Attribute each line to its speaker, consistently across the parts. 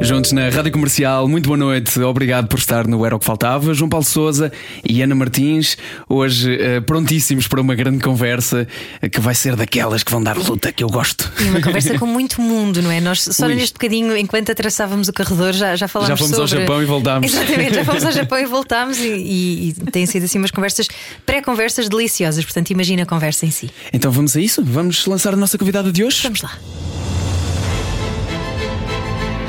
Speaker 1: Juntos na Rádio Comercial, muito boa noite, obrigado por estar no Era o que Faltava. João Paulo Souza e Ana Martins, hoje eh, prontíssimos para uma grande conversa eh, que vai ser daquelas que vão dar luta, que eu gosto.
Speaker 2: E uma conversa com muito mundo, não é? Nós só
Speaker 1: Ui.
Speaker 2: neste bocadinho, enquanto atravessávamos o corredor, já, já falámos
Speaker 1: Já fomos
Speaker 2: sobre...
Speaker 1: ao Japão e voltámos.
Speaker 2: Exatamente, já fomos ao Japão e voltámos e, e, e têm sido assim umas conversas, pré-conversas deliciosas, portanto imagina a conversa em si.
Speaker 1: Então vamos a isso? Vamos lançar a nossa convidada de hoje?
Speaker 2: Vamos lá.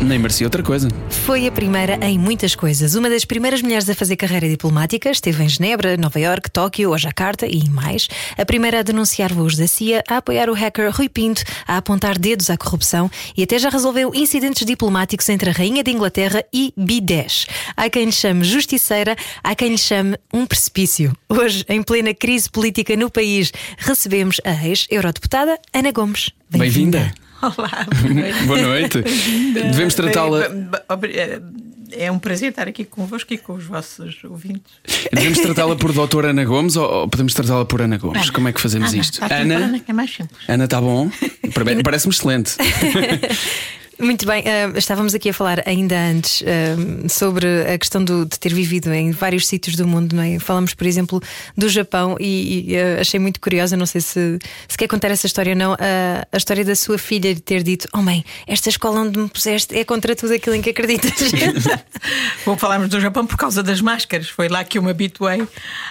Speaker 1: Nem merecia outra coisa.
Speaker 2: Foi a primeira em muitas coisas. Uma das primeiras mulheres a fazer carreira diplomática, esteve em Genebra, Nova Iorque, Tóquio ou Jacarta e mais. A primeira a denunciar voos da CIA, a apoiar o hacker Rui Pinto, a apontar dedos à corrupção e até já resolveu incidentes diplomáticos entre a Rainha de Inglaterra e B10. Há quem lhe chame justiceira, há quem lhe chame um precipício. Hoje, em plena crise política no país, recebemos a ex-eurodeputada Ana Gomes.
Speaker 1: Bem-vinda.
Speaker 3: Olá, boa noite.
Speaker 1: Boa noite. Devemos tratá-la.
Speaker 3: Obri- é- um prazer estar aqui convosco e com os vossos ouvintes.
Speaker 1: Devemos tratá-la por doutora Ana Gomes ou podemos tratá-la por Ana Gomes?
Speaker 3: Ana.
Speaker 1: Como é que fazemos
Speaker 3: Ana,
Speaker 1: isto?
Speaker 3: Ana, que é mais simples.
Speaker 1: Ana, está bom? Parece- Parece-me excelente.
Speaker 2: Muito bem, ah, estávamos aqui a falar ainda antes ah, sobre a questão do- de ter vivido em vários sítios do mundo, não é? Falamos, por exemplo, do Japão e, e, ah, achei muito curiosa, não sei se, se quer contar essa história ou não, a história da sua filha de ter dito: Oh mãe, esta escola onde me puseste é contra tudo aquilo em que acreditas.
Speaker 3: Bom, falámos do Japão por causa das máscaras. Foi lá que eu me habituei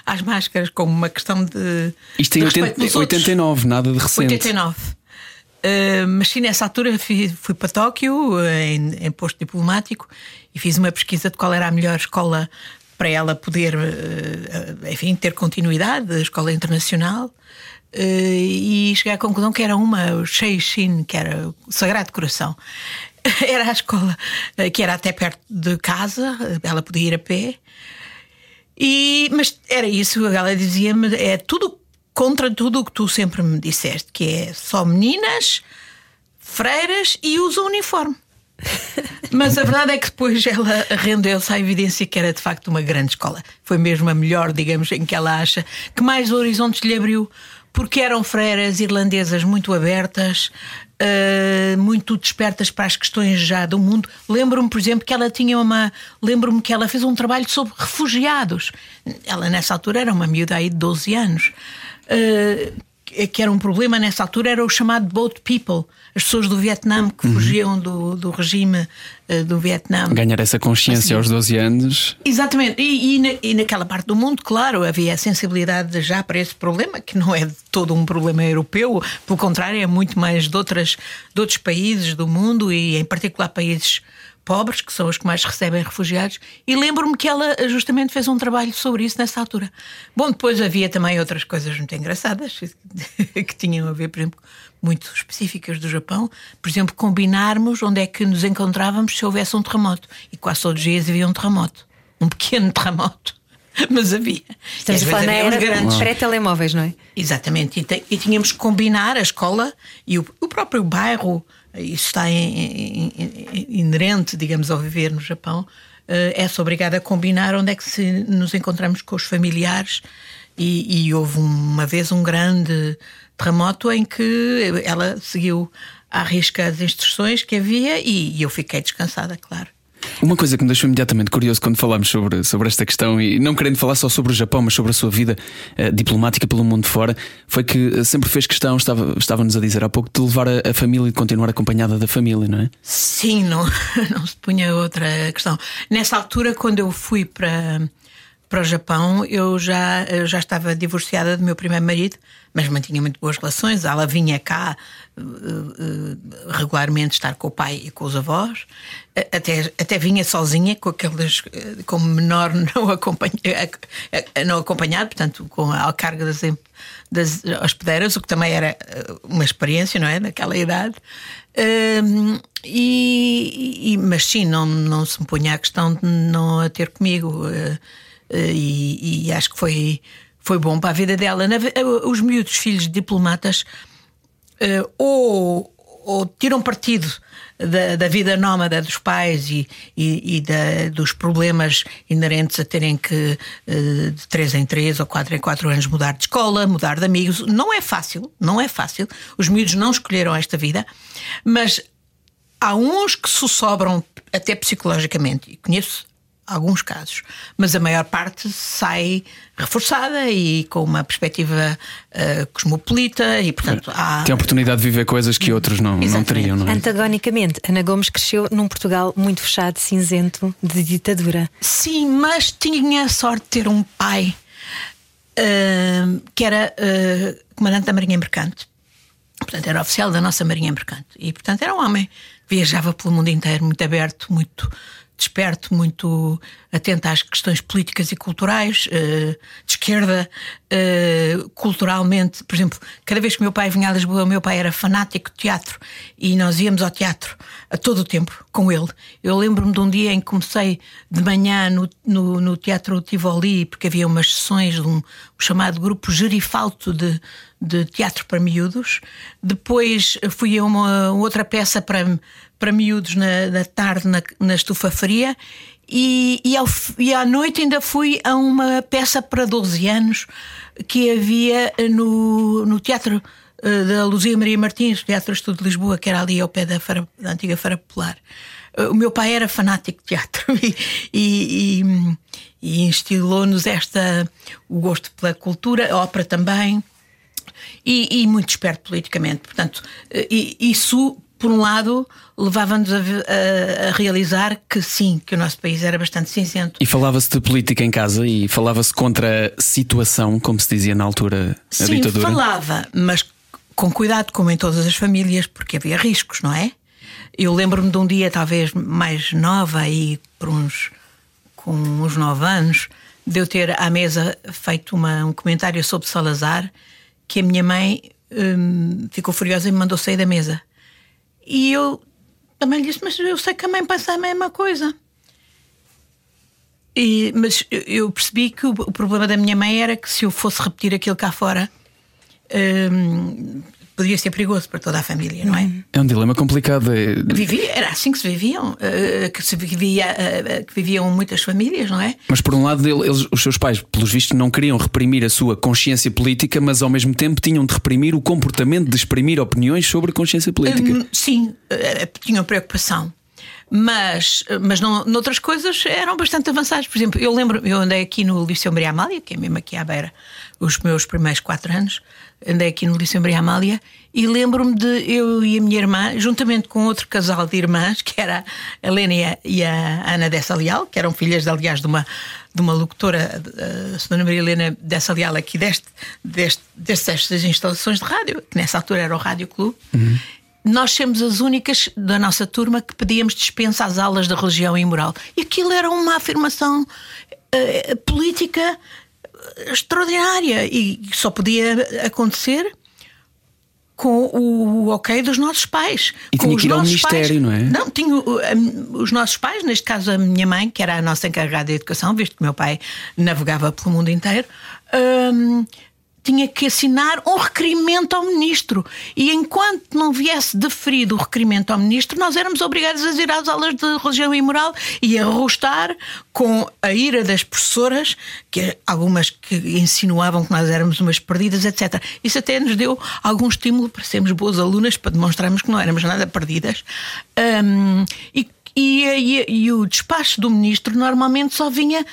Speaker 3: às máscaras como uma questão de.
Speaker 1: Isto em
Speaker 3: de respeito
Speaker 1: 80,
Speaker 3: pelos outros.
Speaker 1: 89, nada de recente.
Speaker 3: 89. Uh, mas sim, nessa altura fui, fui para Tóquio, uh, em, em posto diplomático, e fiz uma pesquisa de qual era a melhor escola para ela poder, uh, enfim, ter continuidade, a escola internacional. Uh, e cheguei à conclusão que era uma, o Sheishin, que era o Sagrado Coração. Era a escola que era até perto de casa, ela podia ir a pé. E, mas era isso, ela dizia-me: é tudo contra tudo o que tu sempre me disseste, que é só meninas, freiras e usa uniforme. Mas a verdade é que depois ela rendeu-se à evidência que era de facto uma grande escola. Foi mesmo a melhor, digamos, em que ela acha que mais horizontes lhe abriu, porque eram freiras irlandesas muito abertas, eh, muito despertas para as questões já do mundo. Lembro-me, por exemplo, que ela tinha uma. Lembro-me que ela fez um trabalho sobre refugiados. Ela, nessa altura, era uma miúda aí de 12 anos. Eh, que era um problema nessa altura era o chamado boat people, as pessoas do Vietnã que fugiam do, do regime eh, do Vietnã.
Speaker 1: Ganhar essa consciência
Speaker 3: Assim.
Speaker 1: aos 12 anos.
Speaker 3: Exatamente, e, e, na- e naquela parte do mundo, claro, havia a sensibilidade já para esse problema, que não é todo um problema europeu, pelo contrário, é muito mais de, outras, de outros países do mundo e, em particular, países pobres, que são os que mais recebem refugiados. E lembro-me que ela justamente fez um trabalho sobre isso nessa altura. Bom, depois havia também outras coisas muito engraçadas que tinham a ver, por exemplo, muito específicas do Japão. Por exemplo, combinarmos onde é que nos encontrávamos se houvesse um terremoto. E quase todos os dias havia um terremoto. Um pequeno terremoto. Mas havia.
Speaker 2: Estamos a falar na era
Speaker 3: grandes.
Speaker 2: pré-telemóveis, não é?
Speaker 3: Exatamente, e, e tínhamos que combinar a escola e o, o próprio bairro, isso está inerente, digamos, ao viver no Japão, eh, é-se obrigado a combinar onde é que se nos encontramos com os familiares. E, e houve uma vez um grande terremoto em que ela seguiu à risca as instruções que havia e, e eu fiquei descansada, claro.
Speaker 1: Uma coisa que me deixou imediatamente curioso quando falámos sobre, sobre esta questão, e não querendo falar só sobre o Japão, mas sobre a sua vida eh, diplomática pelo mundo fora, foi que eh, sempre fez questão, estava- estava-nos a dizer há pouco, de levar a, a família e de continuar acompanhada da família, não é?
Speaker 3: Sim, não, não se punha outra questão. Nessa altura, quando eu fui para, para o Japão, eu já, eu já estava divorciada do meu primeiro marido, mas mantinha muito boas relações. Ela vinha cá eh, eh, regularmente estar com o pai e com os avós. Eh, Até, até vinha sozinha, com aqueles, como menor não, acompanha, não acompanhado, portanto, com a carga das, das hospedeiras, o que também era uma experiência, não é? Naquela idade. Hum, e, e- mas sim, não, não se me punha a questão de não a ter comigo. Eh, e, e acho que foi, foi bom para a vida dela. Os miúdos filhos de diplomatas ou, ou tiram partido da, da, vida nómada dos pais e, e, e da, dos problemas inerentes a terem que eh, de três em três ou quatro em quatro anos mudar de escola, mudar de amigos. Não é fácil, não é fácil. Os miúdos não escolheram esta vida, mas há uns que se sobram até psicologicamente. E conheço alguns casos, mas a maior parte sai reforçada e com uma perspectiva uh, cosmopolita e, portanto, há...
Speaker 1: Tem a oportunidade de viver coisas que outros não, não teriam. Não é?
Speaker 2: Antagonicamente, Ana Gomes cresceu num Portugal muito fechado, cinzento, de ditadura.
Speaker 3: Sim, mas tinha a sorte de ter um pai uh, que era uh, comandante da Marinha Mercante. Portanto, era oficial da nossa Marinha Mercante. E, portanto, era um homem. Viajava pelo mundo inteiro, muito aberto, muito desperto, muito atento às questões políticas e culturais, uh, de esquerda, uh, culturalmente. Por exemplo, cada vez que meu pai vinha a Lisboa, meu pai era fanático de teatro e nós íamos ao teatro a todo o tempo com ele. Eu lembro-me de um dia em que comecei de manhã no, no, no Teatro Tivoli, porque havia umas sessões de um chamado grupo gerifalto de, de teatro para miúdos. Depois fui a uma outra peça para para miúdos na, na tarde na, na estufa fria e, e, ao, e, à noite ainda fui a uma peça para 12 anos que havia no, no Teatro uh, da Luzia Maria Martins, Teatro Estudo de Lisboa, que era ali ao pé da, Feira, da antiga Feira Popular. Uh, o meu pai era fanático de teatro e, e, e instilou-nos esta o gosto pela cultura, a ópera também. E, muito esperto politicamente. Portanto, uh, isso por um lado, levava-nos a, a, a, realizar que sim, que o nosso país era bastante cinzento.
Speaker 1: E falava-se de política em casa e falava-se contra a situação, como se dizia na altura, a
Speaker 3: sim,
Speaker 1: ditadura?
Speaker 3: Sim, falava, mas com cuidado, como em todas as famílias, porque havia riscos, não é? Eu lembro-me de um dia, talvez mais nova, aí por uns, com uns nove anos, de eu ter à mesa feito uma, um comentário sobre Salazar, que a minha mãe hum, ficou furiosa e me mandou sair da mesa. E eu também lhe disse: Mas eu sei que a mãe passa a mesma coisa. E, mas eu percebi que o, o, problema da minha mãe era que se eu fosse repetir aquilo cá fora, hum, podia ser perigoso para toda a família, não é?
Speaker 1: É um dilema complicado. É...
Speaker 3: Vivia, era assim que se viviam, uh, que se vivia, uh, que viviam muitas famílias, não é?
Speaker 1: Mas por um lado, eles, os seus pais, pelos vistos, não queriam reprimir a sua consciência política, mas ao mesmo tempo tinham de reprimir o comportamento de exprimir opiniões sobre a consciência política.
Speaker 3: Uh, sim, tinham preocupação mas, mas não, noutras coisas eram bastante avançados. Por exemplo, eu lembro, eu andei aqui no Liceu Maria Amália, que é mesmo aqui à beira, os meus primeiros quatro anos, andei aqui no Liceu Maria Amália e lembro-me de eu e a minha irmã, juntamente com outro casal de irmãs, que era a Helena e a Ana Dessa Leal, que eram filhas, aliás, de uma, de uma locutora, a Sra. Maria Helena Dessa Leal, aqui deste, deste, destas instalações de rádio, que nessa altura era o Rádio Clube. Uhum nós somos as únicas da nossa turma que pedíamos dispensa às aulas da religião e moral. E aquilo era uma afirmação uh, política extraordinária e só podia acontecer com o ok dos nossos pais.
Speaker 1: E
Speaker 3: com
Speaker 1: tinha que ir ao Ministério,
Speaker 3: pais.
Speaker 1: não é?
Speaker 3: Não, tinha os nossos pais, neste caso a minha mãe, que era a nossa encarregada de educação, visto que meu pai navegava pelo mundo inteiro. Hum, tinha que assinar um requerimento ao ministro. E enquanto não viesse deferido o requerimento ao ministro, nós éramos obrigados a ir às aulas de religião e moral e a arrostar com a ira das professoras, que algumas que insinuavam que nós éramos umas perdidas, etc. Isso até nos deu algum estímulo para sermos boas alunas, para demonstrarmos que não éramos nada perdidas. Um, e, e, e, e o despacho do ministro normalmente só vinha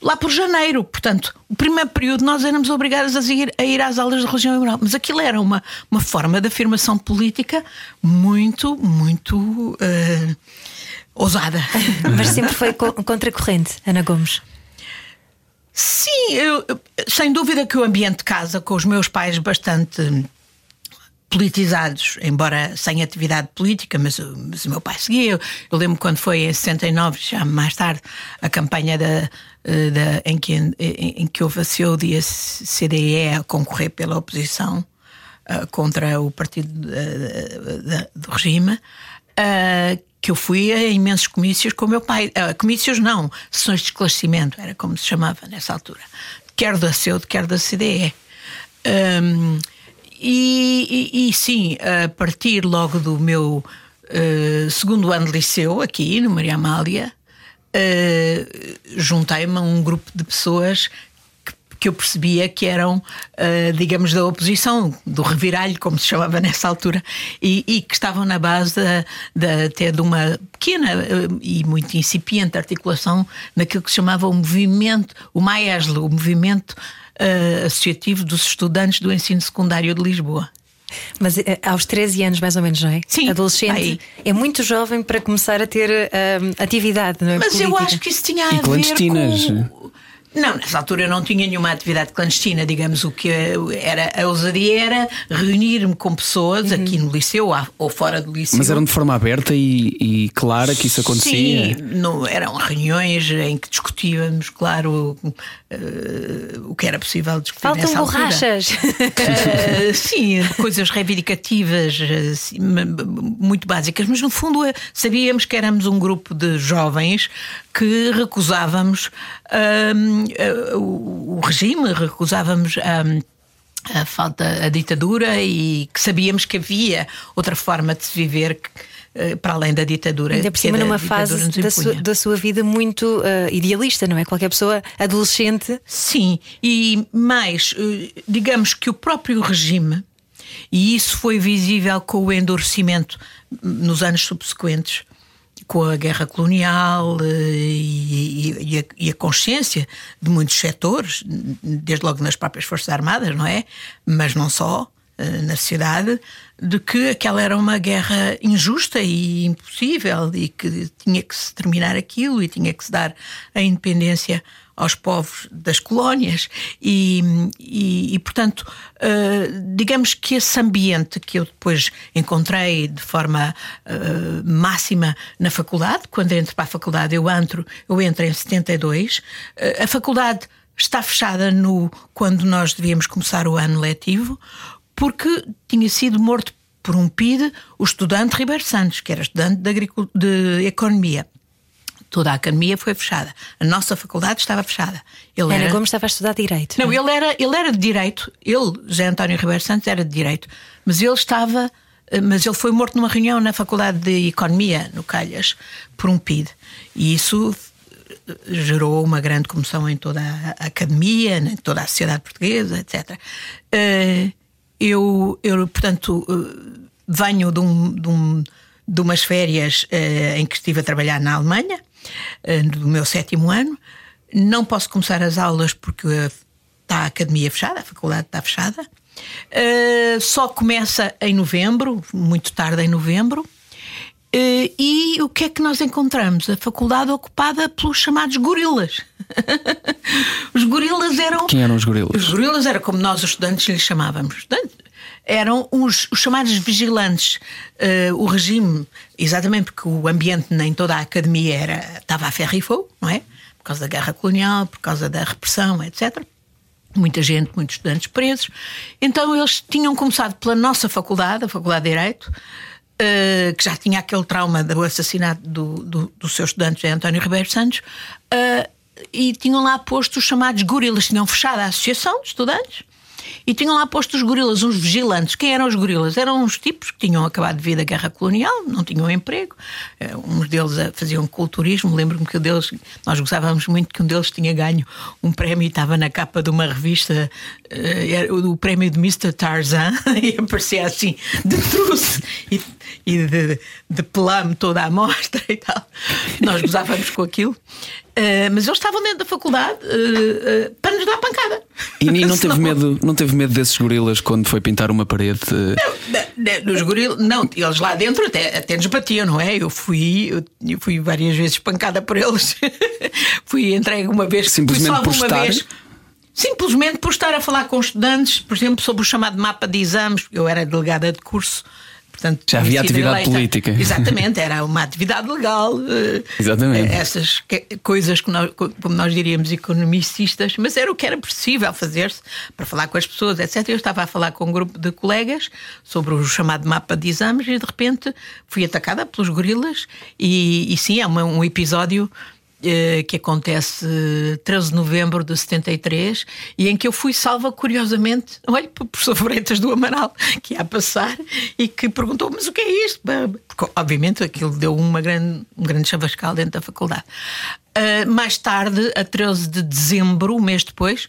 Speaker 3: lá por janeiro. Portanto, o primeiro período nós éramos obrigados a ir, a ir às aulas de religião e moral. Mas aquilo era uma, uma forma de afirmação política muito, muito uh, ousada.
Speaker 2: Mas sempre foi contracorrente, Ana Gomes.
Speaker 3: Sim, eu, sem dúvida que o ambiente de casa, com os meus pais bastante politizados, embora sem atividade política, mas, mas o meu pai seguia. Eu, eu lembro quando foi em 69, já mais tarde, a campanha da, eh, da, em, que, em, em que houve a COD e a CDE a concorrer pela oposição uh, contra o partido uh, do regime. Que eu fui a imensos comícios com o meu pai. Comícios não, sessões de esclarecimento, era como se chamava nessa altura. Quer da CEUD, quer da CDE. Um, e, e, e, sim, a partir logo do meu uh, segundo ano de liceu, aqui no Maria Amália, uh, juntei-me a um grupo de pessoas que eu percebia que eram, uh, digamos, da oposição, do reviralho, como se chamava nessa altura, e, e que estavam na base até de uma pequena uh, e muito incipiente articulação naquilo que se chamava o movimento, o MAESL, o movimento associativo dos estudantes do ensino secundário de Lisboa.
Speaker 2: Mas aos 13 anos, mais ou menos, não é?
Speaker 3: Sim.
Speaker 2: Adolescente.
Speaker 3: Aí.
Speaker 2: É muito jovem para começar a ter atividade, não é?
Speaker 3: Mas
Speaker 2: Política.
Speaker 3: eu acho que isso tinha a
Speaker 1: E
Speaker 3: ver com. Não, nessa altura eu não tinha nenhuma atividade clandestina, digamos, o que era a ousadia era reunir-me com pessoas aqui no liceu ou fora do liceu.
Speaker 1: Mas eram de forma aberta e, e clara que isso acontecia.
Speaker 3: Sim, não, eram reuniões em que discutíamos, claro, eh, o que era possível discutir
Speaker 2: Faltam
Speaker 3: nessa altura.
Speaker 2: borrachas.
Speaker 3: Eh, sim, coisas reivindicativas eh, sim, m- m- muito básicas, mas no fundo eh, sabíamos que éramos um grupo de jovens que recusávamos hum, eh, o, o regime, recusávamos hum, a falta, a ditadura e que sabíamos que havia outra forma de se viver que, eh, para além da ditadura.
Speaker 2: Ainda por cima,
Speaker 3: a
Speaker 2: numa fase da sua, da sua vida muito eh, idealista, não é? Qualquer pessoa adolescente.
Speaker 3: Sim, e mais, digamos que o próprio regime, e isso foi visível com o endurecimento nos anos subsequentes, com a guerra colonial eh, e, e- e a, e a consciência de muitos setores, desde logo nas próprias Forças Armadas, não é? Mas não só, eh, na sociedade, de que aquela era uma guerra injusta e impossível e que tinha que se terminar aquilo e tinha que se dar a independência aos povos das colónias e, e, e, portanto eh, digamos que esse ambiente que eu depois encontrei de forma eh, máxima na faculdade quando entro para a faculdade eu entro eu entro em 72 eh, a faculdade está fechada no quando nós devíamos começar o ano letivo porque tinha sido morto por um PID o estudante Ribeiro Santos que era estudante de, de economia Toda a academia foi fechada. A nossa faculdade estava fechada. Ele
Speaker 2: Ana
Speaker 3: era...
Speaker 2: Gomes estava a estudar Direito.
Speaker 3: Não, ele era, ele era de direito. Ele, José António Ribeiro Santos, era de direito. Mas ele estava. eh, Mas ele foi morto numa reunião na Faculdade de Economia, no Calhas, por um PID. E isso eh, gerou uma grande comoção em toda a academia, em toda a sociedade portuguesa, etc. Eh, Eu, eu portanto, venho de, um, de, um- de umas férias em que estive a trabalhar na Alemanha, do meu sétimo ano. Não posso começar as aulas porque eh, está a academia fechada, a faculdade está fechada. Eh, só começa em novembro, muito tarde em novembro. Eh, e o que é que nós encontramos? A faculdade ocupada pelos chamados gorilas. os gorilas eram.
Speaker 1: Quem eram os gorilas?
Speaker 3: Os gorilas era como nós, os estudantes, lhes chamávamos. Estudantes. Eram os, os chamados vigilantes. Eh, o regime, exatamente porque o ambiente em toda a academia era, estava a ferro e fogo, não é? Por causa da guerra colonial, por causa da repressão, etc. Muita gente, muitos estudantes presos. Então eles tinham começado pela nossa faculdade, a Faculdade de Direito, eh, que já tinha aquele trauma do assassinato do, do, do seu estudante António Ribeiro Santos, eh, e tinham lá posto os chamados gorilas, tinham fechado a associação de estudantes. E tinham lá posto os gorilas, uns vigilantes. Quem eram os gorilas? Eram uns tipos que tinham acabado de vir da guerra colonial, não tinham emprego. Eh, Uns deles eh, faziam culturismo. Lembro-me que um deles, nós gostávamos muito que um deles tinha ganho um prémio e estava na capa de uma revista, eh, era o prémio de Mr. Tarzan, e aparecia assim, de truce e, e de, de pelame toda a mostra e tal. Nós gozávamos com aquilo. Eh, mas eles estavam dentro da faculdade eh, eh, para nos dar pancada.
Speaker 1: E, e não, teve medo, não teve medo desses gorilas quando foi pintar uma parede?
Speaker 3: da- Dos gorilas, não, eles lá dentro até, até nos batiam, não é? Eu fui, eu, fui várias vezes espancada por eles. fui entregue uma vez,
Speaker 1: Simplesmente
Speaker 3: fui só
Speaker 1: por estar?
Speaker 3: vez. Simplesmente por estar a falar com estudantes, por exemplo, sobre o chamado mapa de exames, eu era delegada de curso, portanto,
Speaker 1: Já havia atividade política.
Speaker 3: Exatamente, era uma atividade legal. eh,
Speaker 1: Exatamente.
Speaker 3: Essas que- coisas que nós, como nós diríamos, economicistas, mas era o que era possível fazer-se para falar com as pessoas, etc. Eu estava a falar com um grupo de colegas sobre o chamado mapa de exames e de repente fui atacada pelos gorilas. E, e sim, é uma- um episódio eh, que acontece eh, 13 de novembro de 73 e em que eu fui salva curiosamente, olha, pelo professor Freitas do Amaral que ia a passar e que perguntou: Mas o que é isto? Porque, obviamente, aquilo deu uma grande, um grande chavascal dentro da faculdade. Ah, mais tarde, a 13 de dezembro, um mês depois,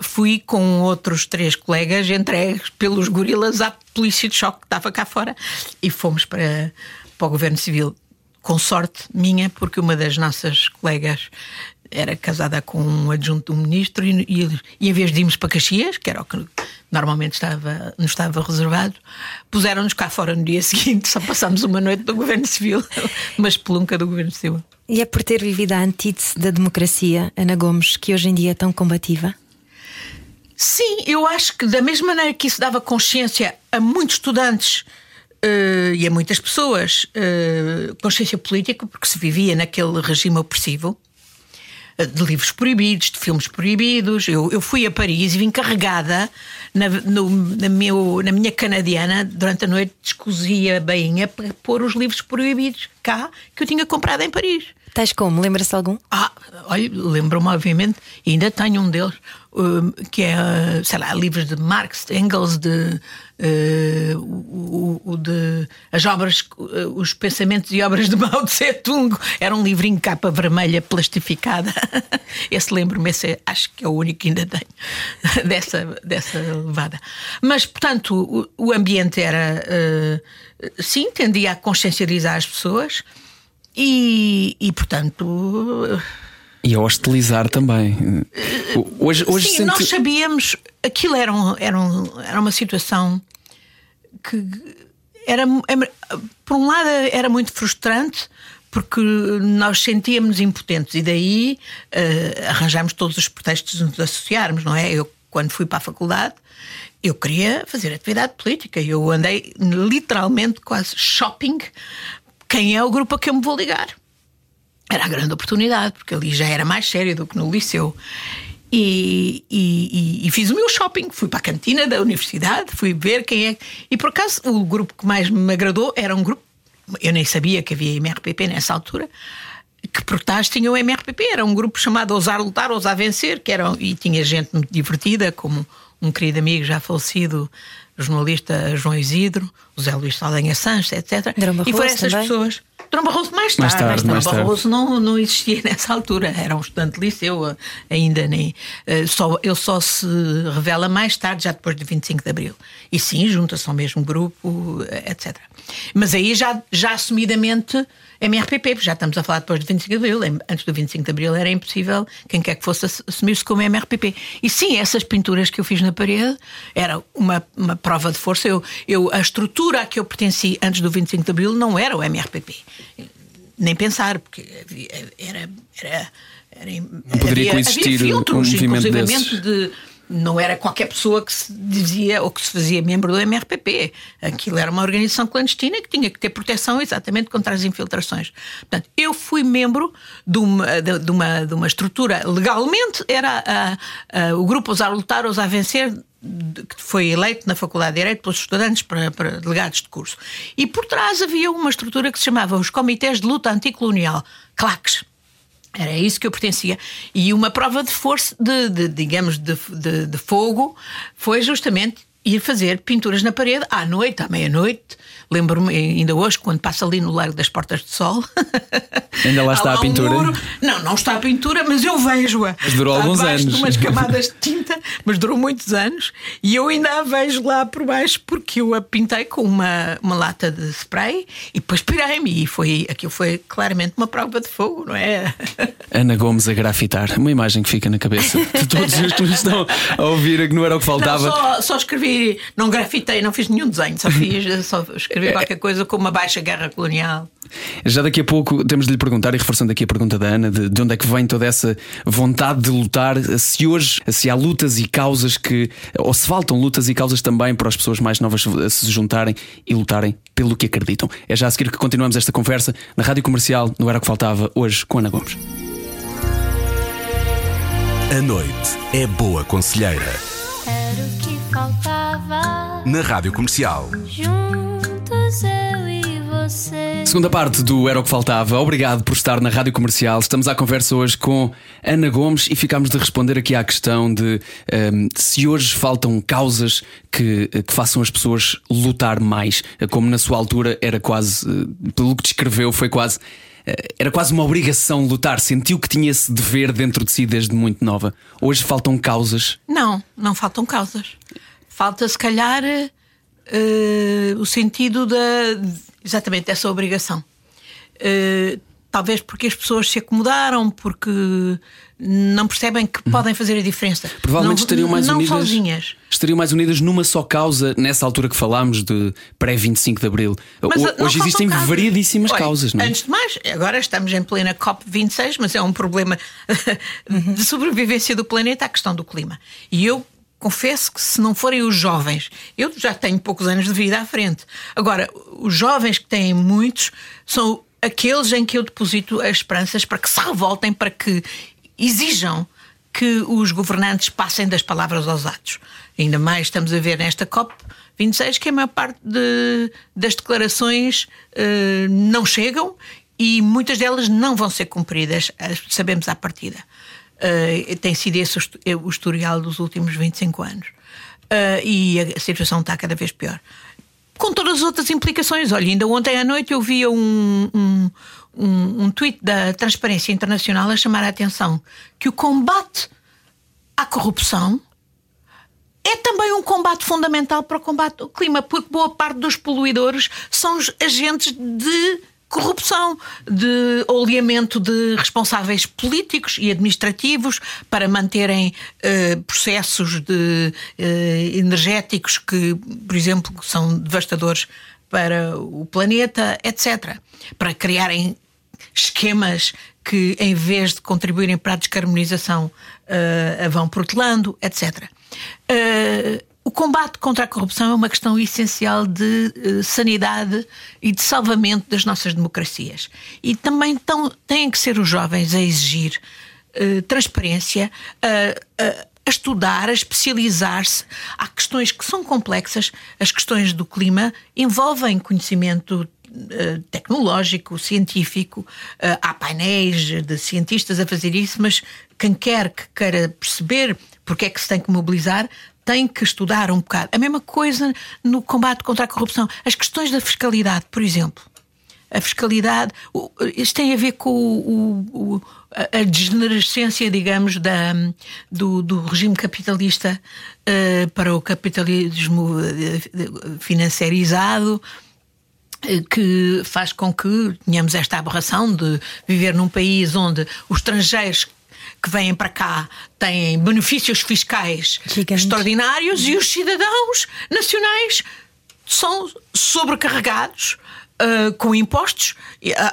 Speaker 3: fui com outros três colegas entregues pelos gorilas à polícia de choque que estava cá fora e fomos para, para o governo civil com sorte minha, porque uma das nossas colegas era casada com um adjunto do ministro e, e, e em vez de irmos para Caxias, que era o que normalmente estava, nos estava reservado, puseram-nos cá fora no dia seguinte, só passámos uma noite do Governo Civil, uma espelunca do Governo Civil.
Speaker 2: E é por ter vivido a antítese da democracia, Ana Gomes, que hoje em dia é tão combativa?
Speaker 3: Sim, eu acho que da mesma maneira que isso dava consciência a muitos estudantes eh, e a muitas pessoas, eh, consciência política, porque se vivia naquele regime opressivo, eh, de livros proibidos, de filmes proibidos. Eu, eu fui a Paris e vim carregada na, no- na, meu, na minha canadiana durante a noite, descosia a bainha para pôr os livros proibidos cá que eu tinha comprado em Paris.
Speaker 2: Tais como? Lembra-se algum?
Speaker 3: Ah, olha, lembro-me, obviamente, ainda tenho um deles, um, que é, sei lá, livros de Marx, de Engels, de. uh, o, o- de as obras, uh, os pensamentos e obras de Mao Tse Tung. Era um livrinho capa vermelha plastificada. Esse lembro-me, esse é- acho que é o único que ainda tenho dessa, dessa levada. Mas, portanto, o, o ambiente era. uh, sim, tendia a consciencializar as pessoas. E, e, portanto,
Speaker 1: E a hostilizar também. Hoje, hoje
Speaker 3: sim,
Speaker 1: sente-
Speaker 3: nós sabíamos aquilo era, um- era, um- era uma situação que era, era- por um lado era muito frustrante porque nós sentíamos impotentes e daí eh, arranjámos todos os pretextos de nos associarmos, não é? Eu quando fui para a faculdade eu queria fazer atividade política e eu andei literalmente quase shopping quem é o grupo a que eu me vou ligar era a grande oportunidade, porque ali já era mais sério do que no liceu. E, e- e- fiz o meu shopping, fui para a cantina da universidade, fui ver quem é. E por acaso o grupo que mais me agradou era um grupo, eu nem sabia que havia MRPP nessa altura, que por trás tinha o MRPP, era um grupo chamado Ousar Lutar, Ousar Vencer, que era, e tinha gente muito divertida, como um querido amigo já falecido, jornalista João Isidro, o Zé Luís Saldanha Sanches, etc. E foram essas
Speaker 2: também?
Speaker 3: pessoas. Drão Barroso mais tarde,
Speaker 1: Mais tarde, mais tarde.
Speaker 3: Barroso não, não existia nessa altura, era um estudante de liceu eh, ainda nem. eh, Só, ele só se revela mais tarde, já depois de 25 de Abril. E sim, junta-se ao mesmo grupo, eh, etc. Mas aí já, já assumidamente MRPP, porque já estamos a falar depois de 25 de Abril. Antes do 25 de Abril era impossível quem quer que fosse ass- assumir-se como MRPP. E sim, essas pinturas que eu fiz na parede era uma, uma prova de força. Eu, eu, a estrutura a que eu pertenci antes do 25 de Abril não era o MRPP nem pensar, porque era. era, era
Speaker 1: Não poderia
Speaker 3: havia,
Speaker 1: coexistir
Speaker 3: havia filtros,
Speaker 1: um movimento
Speaker 3: inclusivamente
Speaker 1: desses.
Speaker 3: de. Não era qualquer pessoa que se dizia ou que se fazia membro do MRPP. Aquilo era uma organização clandestina que tinha que ter proteção exatamente contra as infiltrações. Portanto, eu fui membro de uma, de, uma, de uma estrutura. Legalmente era a- a- o grupo Ousar Lutar, Ousar Vencer, que foi eleito na Faculdade de Direito pelos estudantes para, para delegados de curso. E por trás havia uma estrutura que se chamava os Comitês de Luta Anticolonial, CLACs. Era isso que eu pertencia. E uma prova de força, de, de, digamos, de, de, de fogo, foi justamente ir fazer pinturas na parede à noite, à meia-noite. Lembro-me ainda hoje, quando passa ali no Largo das Portas do Sol.
Speaker 1: Ainda lá está a
Speaker 3: um
Speaker 1: pintura?
Speaker 3: muro. Não, não está a pintura, mas eu vejo-a.
Speaker 1: Mas durou alguns anos.
Speaker 3: De umas camadas de tinta, mas durou muitos anos. E eu ainda a vejo lá por baixo porque eu a pintei com uma, uma lata de spray e depois pirei-me. E foi, aquilo foi claramente uma prova de fogo, não é?
Speaker 1: Ana Gomes a grafitar, uma imagem que fica na cabeça de todos os que nos estão a ouvir, que não era o que
Speaker 3: Não,
Speaker 1: faltava.
Speaker 3: só, só escrevi, não grafitei, não fiz nenhum desenho, só fiz, só escrevi qualquer coisa com uma baixa guerra colonial.
Speaker 1: Já daqui a pouco temos de lhe perguntar, e reforçando aqui a pergunta da Ana, de, de onde é que vem toda essa vontade de lutar, se hoje se há lutas e causas que, ou se faltam lutas e causas também para as pessoas mais novas se juntarem e lutarem pelo que acreditam. É já a seguir que continuamos esta conversa na Rádio Comercial, no Era o que Faltava, hoje com Ana Gomes.
Speaker 4: A noite é boa conselheira.
Speaker 5: Era o que faltava.
Speaker 4: Na Rádio Comercial.
Speaker 5: Juntos eu e você.
Speaker 1: Segunda parte do Era o que Faltava. Obrigado por estar na Rádio Comercial. Estamos à conversa hoje com Ana Gomes e ficámos de responder aqui à questão de ehm, se hoje faltam causas que, que façam as pessoas lutar mais. Como na sua altura era quase, eh, pelo que descreveu, foi quase. Eh, Era quase uma obrigação lutar, sentiu que tinha esse dever dentro de si desde muito nova. Hoje faltam causas.
Speaker 3: Não, não faltam causas. Falta, se calhar, eh, o sentido da, exatamente dessa obrigação. Eh, talvez porque as pessoas se acomodaram, porque não percebem que podem fazer a diferença.
Speaker 1: Provavelmente
Speaker 3: não,
Speaker 1: estariam mais
Speaker 3: não
Speaker 1: unidas.
Speaker 3: sozinhas.
Speaker 1: Estariam mais unidas numa só causa, nessa altura que falámos de pré-25 de Abril.
Speaker 3: Mas, não
Speaker 1: Hoje existem variedíssimas
Speaker 3: Olha,
Speaker 1: causas, não é?
Speaker 3: Antes de mais, agora estamos em plena COP26, mas é um problema de sobrevivência do planeta a questão do clima. E eu confesso que se não forem os jovens, eu já tenho poucos anos de vida à frente. Agora, os jovens que têm muitos são aqueles em que eu deposito as esperanças para que se revoltem, para que exijam que os governantes passem das palavras aos atos. Ainda mais estamos a ver nesta COP 26 que a maior parte de- das declarações eh, não chegam e muitas delas não vão ser cumpridas, as sabemos à partida. Eh, tem sido esse o o historial dos últimos 25 anos. Eh, e a situação está cada vez pior. Com todas as outras implicações. Olha, ainda ontem à noite eu via um, um, um, um tweet da Transparência Internacional a chamar a atenção que o combate à corrupção é também um combate fundamental para o combate ao clima, porque boa parte dos poluidores são os agentes de corrupção, de oleamento de responsáveis políticos e administrativos para manterem eh, processos de, eh, energéticos que, por exemplo, são devastadores para o planeta, etc. Para criarem esquemas que, em vez de contribuírem para a descarbonização, a vão protelando, etc. Eh, o combate contra a corrupção é uma questão essencial de eh, sanidade e de salvamento das nossas democracias. E também tão, têm que ser os jovens a exigir transparência, a- estudar, a especializar-se. Há questões que são complexas. As questões do clima envolvem conhecimento tecnológico, científico. Eh, há painéis de cientistas a fazer isso, mas quem quer que queira perceber porque é que se tem que mobilizar tem que estudar um bocado. A mesma coisa no combate contra a corrupção. As questões da fiscalidade, por exemplo. A fiscalidade, isto tem a ver com o- o- a degenerescência, digamos, da, do, do regime capitalista eh, para o capitalismo eh, financiarizado, eh, que faz com que tenhamos esta aberração de viver num país onde os estrangeiros que vêm para cá têm benefícios fiscais
Speaker 2: Gigantes.
Speaker 3: extraordinários e os cidadãos nacionais são sobrecarregados uh, com impostos,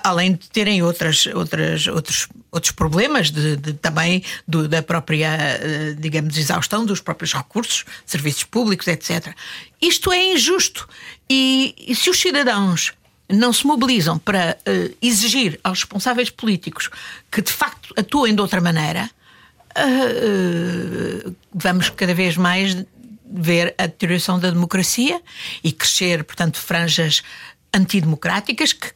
Speaker 3: além de terem outras, outras, outros, outros problemas de, de- também do- da própria, uh, digamos, exaustão dos próprios recursos, serviços públicos, etc. Isto é injusto. E, e se os cidadãos não se mobilizam para uh, exigir aos responsáveis políticos que de facto atuem de outra maneira, uh, vamos cada vez mais ver a deterioração da democracia e crescer, portanto, franjas antidemocráticas que,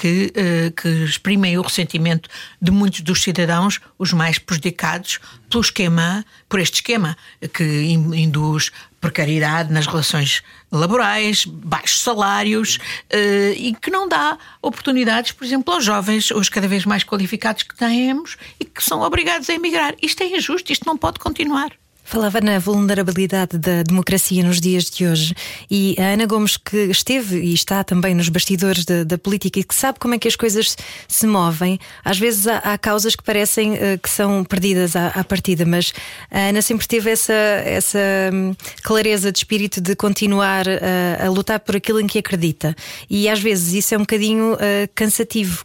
Speaker 3: que, eh, que exprimem o ressentimento de muitos dos cidadãos, os mais prejudicados pelo esquema, por este esquema que in- induz precariedade nas relações laborais, baixos salários eh, e que não dá oportunidades, por exemplo, aos jovens, os cada vez mais qualificados que temos e que são obrigados a emigrar. Isto é injusto, isto não pode continuar.
Speaker 2: Falava na vulnerabilidade da democracia nos dias de hoje e a Ana Gomes, que esteve e está também nos bastidores da, da política e que sabe como é que as coisas se movem, às vezes há, há causas que parecem uh, que são perdidas à, à, partida, mas a Ana sempre teve essa, essa um, clareza de espírito de continuar uh, a lutar por aquilo em que acredita. E às vezes isso é um bocadinho uh, cansativo,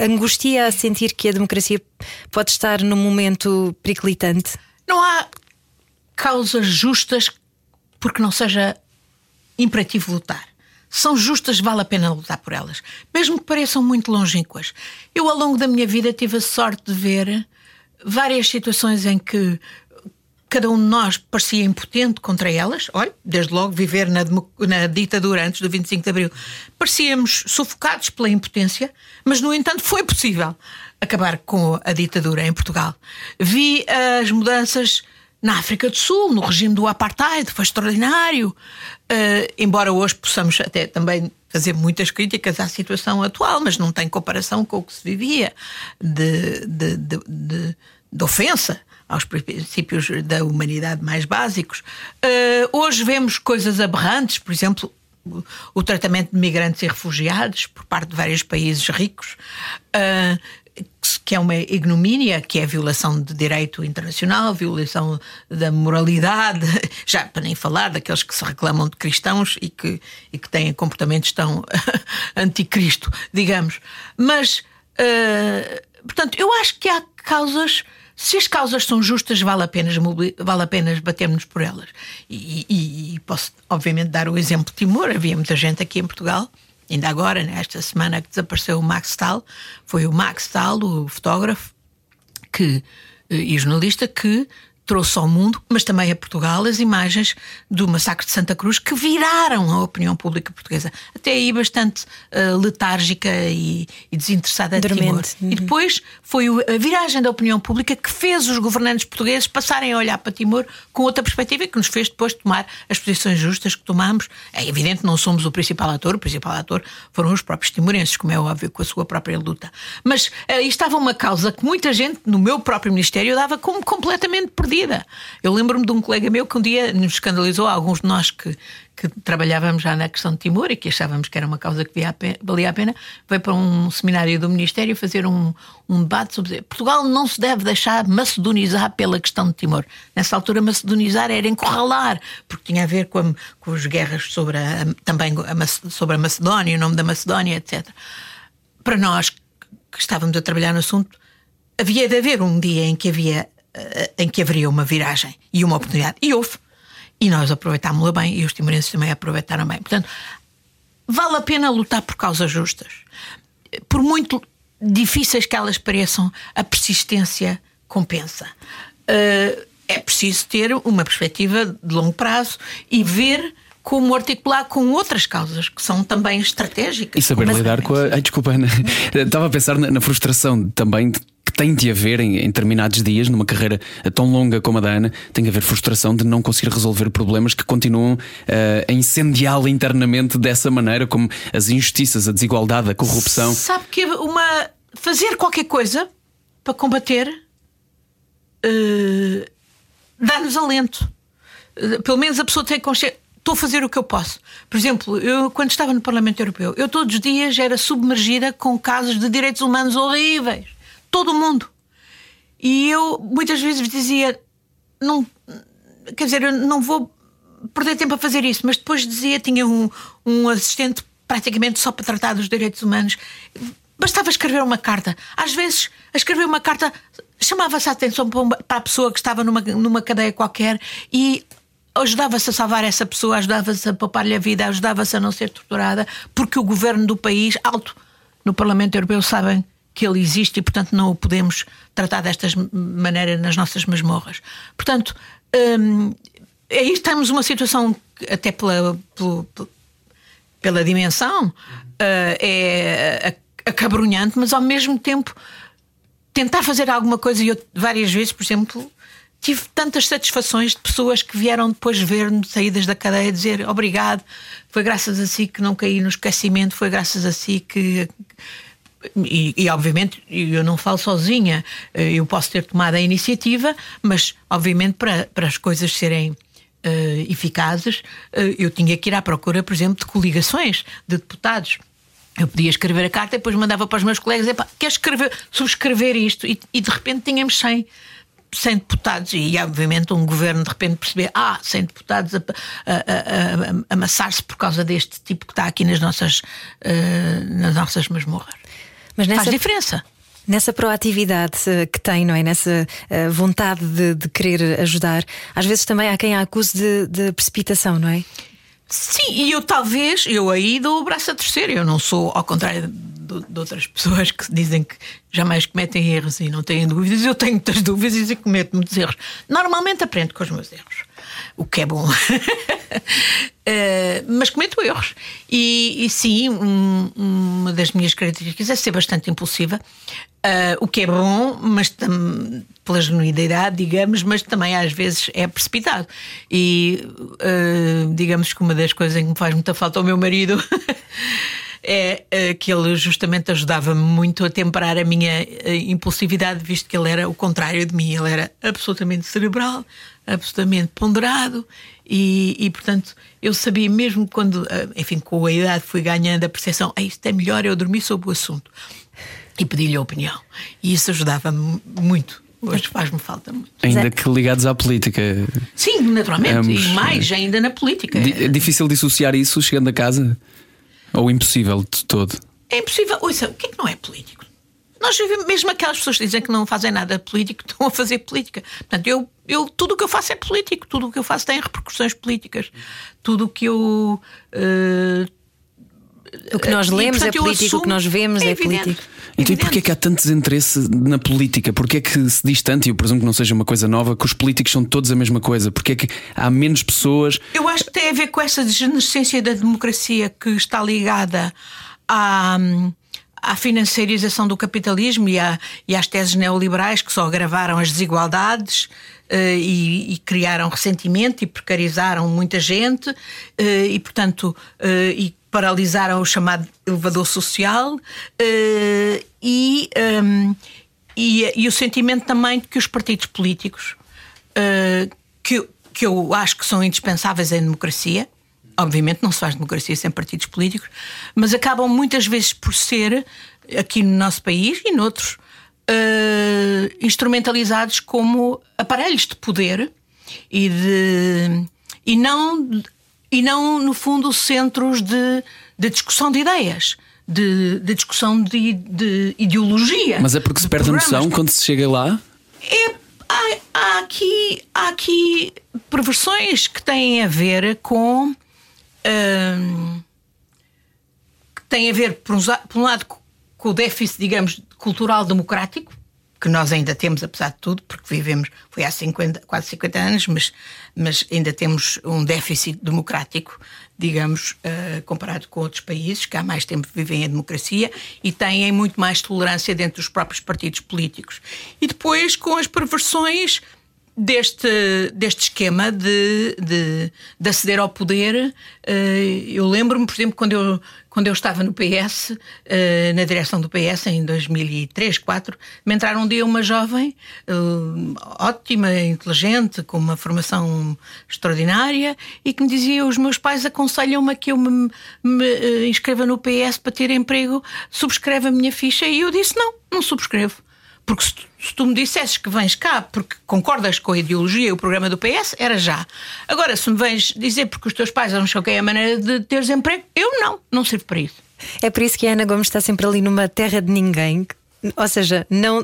Speaker 2: angustia a sentir que a democracia pode estar num momento periclitante.
Speaker 3: Não há causas justas porque não seja imperativo lutar. São justas, vale a pena lutar por elas, mesmo que pareçam muito longínquas. Eu, ao longo da minha vida, tive a sorte de ver várias situações em que cada um de nós parecia impotente contra elas. Olha, desde logo viver na, na, ditadura antes do 25 de Abril. Parecíamos sufocados pela impotência, mas, no entanto, foi possível acabar com a ditadura em Portugal. Vi as mudanças na África do Sul, no regime do apartheid, foi extraordinário. Uh, embora hoje possamos até também fazer muitas críticas à situação atual, mas não tem comparação com o que se vivia de, de, de, de, de ofensa aos princípios da humanidade mais básicos. Uh, hoje vemos coisas aberrantes, por exemplo, o tratamento de migrantes e refugiados por parte de vários países ricos. Uh, que é uma ignomínia, que é violação de direito internacional, violação da moralidade, já para nem falar daqueles que se reclamam de cristãos e que, e que têm comportamentos tão anticristo, digamos. Mas, uh, portanto, eu acho que há causas. Se as causas são justas, vale a pena, vale a pena batermos por elas. E, e, e posso, obviamente, dar o exemplo de Timor. Havia muita gente aqui em Portugal ainda agora, nesta semana que desapareceu o Max Tal, foi o Max Tal, o fotógrafo que, eh, e jornalista que trouxe ao mundo, mas também a Portugal, as imagens do massacre de Santa Cruz que viraram a opinião pública portuguesa. Até aí bastante uh, letárgica e, e desinteressada de Timor. Uhum. E depois foi a viragem da opinião pública que fez os governantes portugueses passarem a olhar para Timor com outra perspectiva e que nos fez depois tomar as posições justas que tomamos. É evidente, não somos o principal ator, o principal ator foram os próprios timorenses, como é óbvio, com a sua própria luta. Mas uh, estava uma causa que muita gente no meu próprio ministério dava como completamente perdida Eu lembro-me de um colega meu que um dia nos escandalizou, alguns de nós que, que trabalhávamos já na questão de Timor e que achávamos que era uma causa que valia a pena, veio para um seminário do Ministério fazer um, um debate sobre Portugal não se deve deixar macedonizar pela questão de Timor. Nessa altura, macedonizar era encurralar, porque tinha a ver com, a, com as guerras sobre a, também a, sobre a Macedónia, o nome da Macedónia, etc. Para nós que estávamos a trabalhar no assunto, havia de haver um dia em que havia em que haveria uma viragem e uma oportunidade. E houve. E nós aproveitámos-la bem e os timorenses também aproveitaram bem. Portanto, vale a pena lutar por causas justas. Por muito difíceis que elas pareçam, a persistência compensa. Uh, é preciso ter uma perspectiva de longo prazo e ver como articular com outras causas que são também estratégicas.
Speaker 1: E saber lidar com a. Ai, desculpa, Ana. Estava a pensar na, na frustração também tem de haver em, em, determinados dias, numa carreira tão longa como a da Ana, tem de haver frustração de não conseguir resolver problemas que continuam uh, a incendiá-la internamente dessa maneira, como as injustiças, a desigualdade, a corrupção.
Speaker 3: Sabe que uma fazer qualquer coisa para combater uh, dá-nos alento. Pelo menos a pessoa tem consciência. Estou a fazer o que eu posso. Por exemplo, eu, quando estava no Parlamento Europeu, eu todos os dias era submergida com casos de direitos humanos horríveis todo mundo. E eu muitas vezes dizia, não, quer dizer, eu não vou perder tempo a fazer isso, mas depois dizia, tinha um, um assistente praticamente só para tratar dos direitos humanos. Bastava escrever uma carta. Às vezes, a escrever uma carta chamava-se a atenção para a pessoa que estava numa, numa cadeia qualquer e ajudava-se a salvar essa pessoa, ajudava-se a poupar-lhe a vida, ajudava-se a não ser torturada, porque o governo do país, alto no Parlamento Europeu, sabem que ele existe e, portanto, não o podemos tratar desta maneira nas nossas masmorras. Portanto, hum, aí estamos numa situação que, até pela, pela, pela dimensão, uh, é acabrunhante, mas ao mesmo tempo tentar fazer alguma coisa. E eu, várias vezes, por exemplo, tive tantas satisfações de pessoas que vieram depois ver-me saídas da cadeia dizer obrigado, foi graças a si que não caí no esquecimento, foi graças a si que e, e, obviamente eu não falo sozinha, eh, eu posso ter tomado a iniciativa, mas obviamente para, para as coisas serem uh, eficazes, uh, eu tinha que ir à procura, por exemplo, de coligações de deputados. Eu podia escrever a carta e depois mandava para os meus colegas: quer escrever, subscrever isto? E, e de repente tínhamos 100 100 deputados e, obviamente, um governo de repente perceber: ah, 100 deputados a, a, a, a amassar-se por causa deste tipo que está aqui nas nossas, uh, nas nossas masmorras. Mas nessa, Faz diferença.
Speaker 2: Nessa proatividade eh, que tem, não é? Nessa uh, vontade de, de, querer ajudar, às vezes também há quem a acuse de, de precipitação, não é?
Speaker 3: Sim, e eu talvez, eu aí dou o braço a terceiro. Eu não sou, ao contrário de, de, outras pessoas que dizem que jamais cometem erros e não têm dúvidas. Eu tenho muitas dúvidas e cometo muitos erros. Normalmente aprendo com os meus erros, o que é bom. mas cometo erros. E, e sim, um, uma das minhas características é ser bastante impulsiva, uh, o que é bom, mas tam, pela genuidade, digamos, mas também às vezes é precipitado. E uh, digamos que uma das coisas em que me faz muita falta ao meu marido. é uh, que ele justamente ajudava-me muito a temperar a minha impulsividade, visto que ele era o contrário de mim. Ele era absolutamente cerebral, absolutamente ponderado e, e portanto, eu sabia mesmo quando, uh, enfim, com a idade fui ganhando a percepção, ah, isto é melhor eu dormir sobre o assunto. E pedi-lhe a opinião. E isso ajudava-me muito. Hoje faz-me falta muito.
Speaker 1: Ainda que ligados à política.
Speaker 3: Sim, naturalmente. Ambos, e mais ainda na política.
Speaker 1: É difícil dissociar isso chegando a casa? Ou impossível de todo?
Speaker 3: É impossível. Ouça, o que é que não é político? Nós vivemos, mesmo aquelas pessoas que dizem que não fazem nada político, estão a fazer política. Portanto, eu, eu, tudo o que eu faço é político, tudo o que eu faço tem repercussões políticas. Tudo o que eu. Uh,
Speaker 2: o que nós lemos e, portanto, é político, assumo, o que nós vemos é, é político.
Speaker 1: Então, e porquê é que há tanto desinteresse na política? Porquê é que se diz tanto, e eu presumo que não seja uma coisa nova, que os políticos são todos a mesma coisa? Porquê é que há menos pessoas.
Speaker 3: Eu acho que tem a ver com essa degenerescência da democracia que está ligada à à financiarização do capitalismo e, à, e, às teses neoliberais que só agravaram as desigualdades uh, e, e, criaram ressentimento e precarizaram muita gente uh, e, portanto, uh, e paralisaram o chamado elevador social e, ehm, e, e, o sentimento também de que os partidos políticos, que, que eu acho que são indispensáveis em democracia, obviamente não se faz democracia sem partidos políticos, mas acabam muitas vezes por ser, aqui no nosso país e noutros, uh, instrumentalizados como aparelhos de poder e de. E não e não, no fundo, centros de, de discussão de ideias. De, de discussão de, de, ideologia.
Speaker 1: Mas é porque se perde a noção quando se chega lá?
Speaker 3: É, há, há, aqui, há aqui perversões que têm a ver com. Que têm a ver, por um, lado, com o déficit, digamos, cultural democrático, que nós ainda temos, apesar de tudo, porque vivemos, foi há 50, quase 50 anos, mas, mas ainda temos um déficit democrático, digamos, uh, comparado com outros países que há mais tempo vivem em democracia e têm muito mais tolerância dentro dos próprios partidos políticos. E depois com as perversões deste, deste esquema de, de, de aceder ao poder. Uh, eu lembro-me, por exemplo, quando eu, quando eu estava no PS, eh, na direção do PS, em 2003, 2004, me entraram um dia uma jovem uh, ótima, inteligente, com uma formação extraordinária e que me dizia: Os meus pais aconselham-me que eu me, me inscreva no PS para ter emprego, subscreve a minha ficha. E eu disse: Não, não subscrevo. Porque se tu, se tu, me dissesses que vens cá porque concordas com a ideologia e o programa do PS, era já. Agora, se me vens dizer porque os teus pais acham que é a maneira de teres emprego, eu não, não sirvo para isso.
Speaker 2: É por isso que a Ana Gomes está sempre ali numa terra de ninguém. Ou seja, não,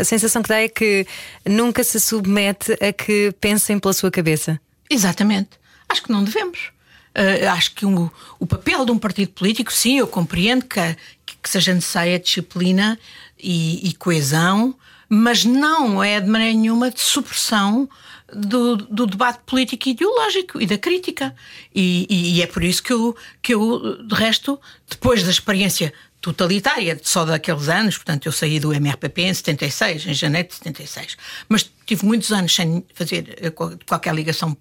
Speaker 2: a sensação que dá é que nunca se submete a que pensem pela sua cabeça.
Speaker 3: Exatamente. Acho que não devemos. Uh, acho que um, o papel de um partido político, sim, eu compreendo que, que seja necessária disciplina e, e, coesão, mas não é de maneira nenhuma de supressão do, do debate político e ideológico e da crítica. E, e, é por isso que eu, que eu, de resto, depois da experiência totalitária só daqueles anos, portanto, eu saí do MRPP em 76, em janeiro de 76, mas tive muitos anos sem fazer qualquer ligação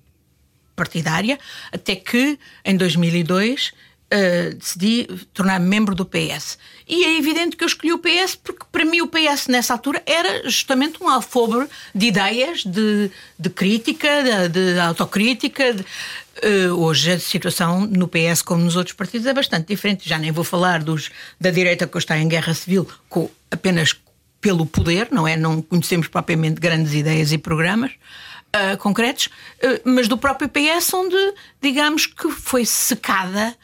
Speaker 3: partidária, até que em 2002 uh, decidi tornar-me membro do PS. E é evidente que eu escolhi o PS porque, para mim, o PS nessa altura era justamente um alfobre de ideias, de, de crítica, de, de autocrítica. De, uh, hoje a situação no PS, como nos outros partidos, é bastante diferente. Já nem vou falar dos da direita que está em guerra civil com apenas pelo poder, não é? Não conhecemos propriamente grandes ideias e programas. Uh, concretos, uh, mas do próprio PS, onde digamos que foi secada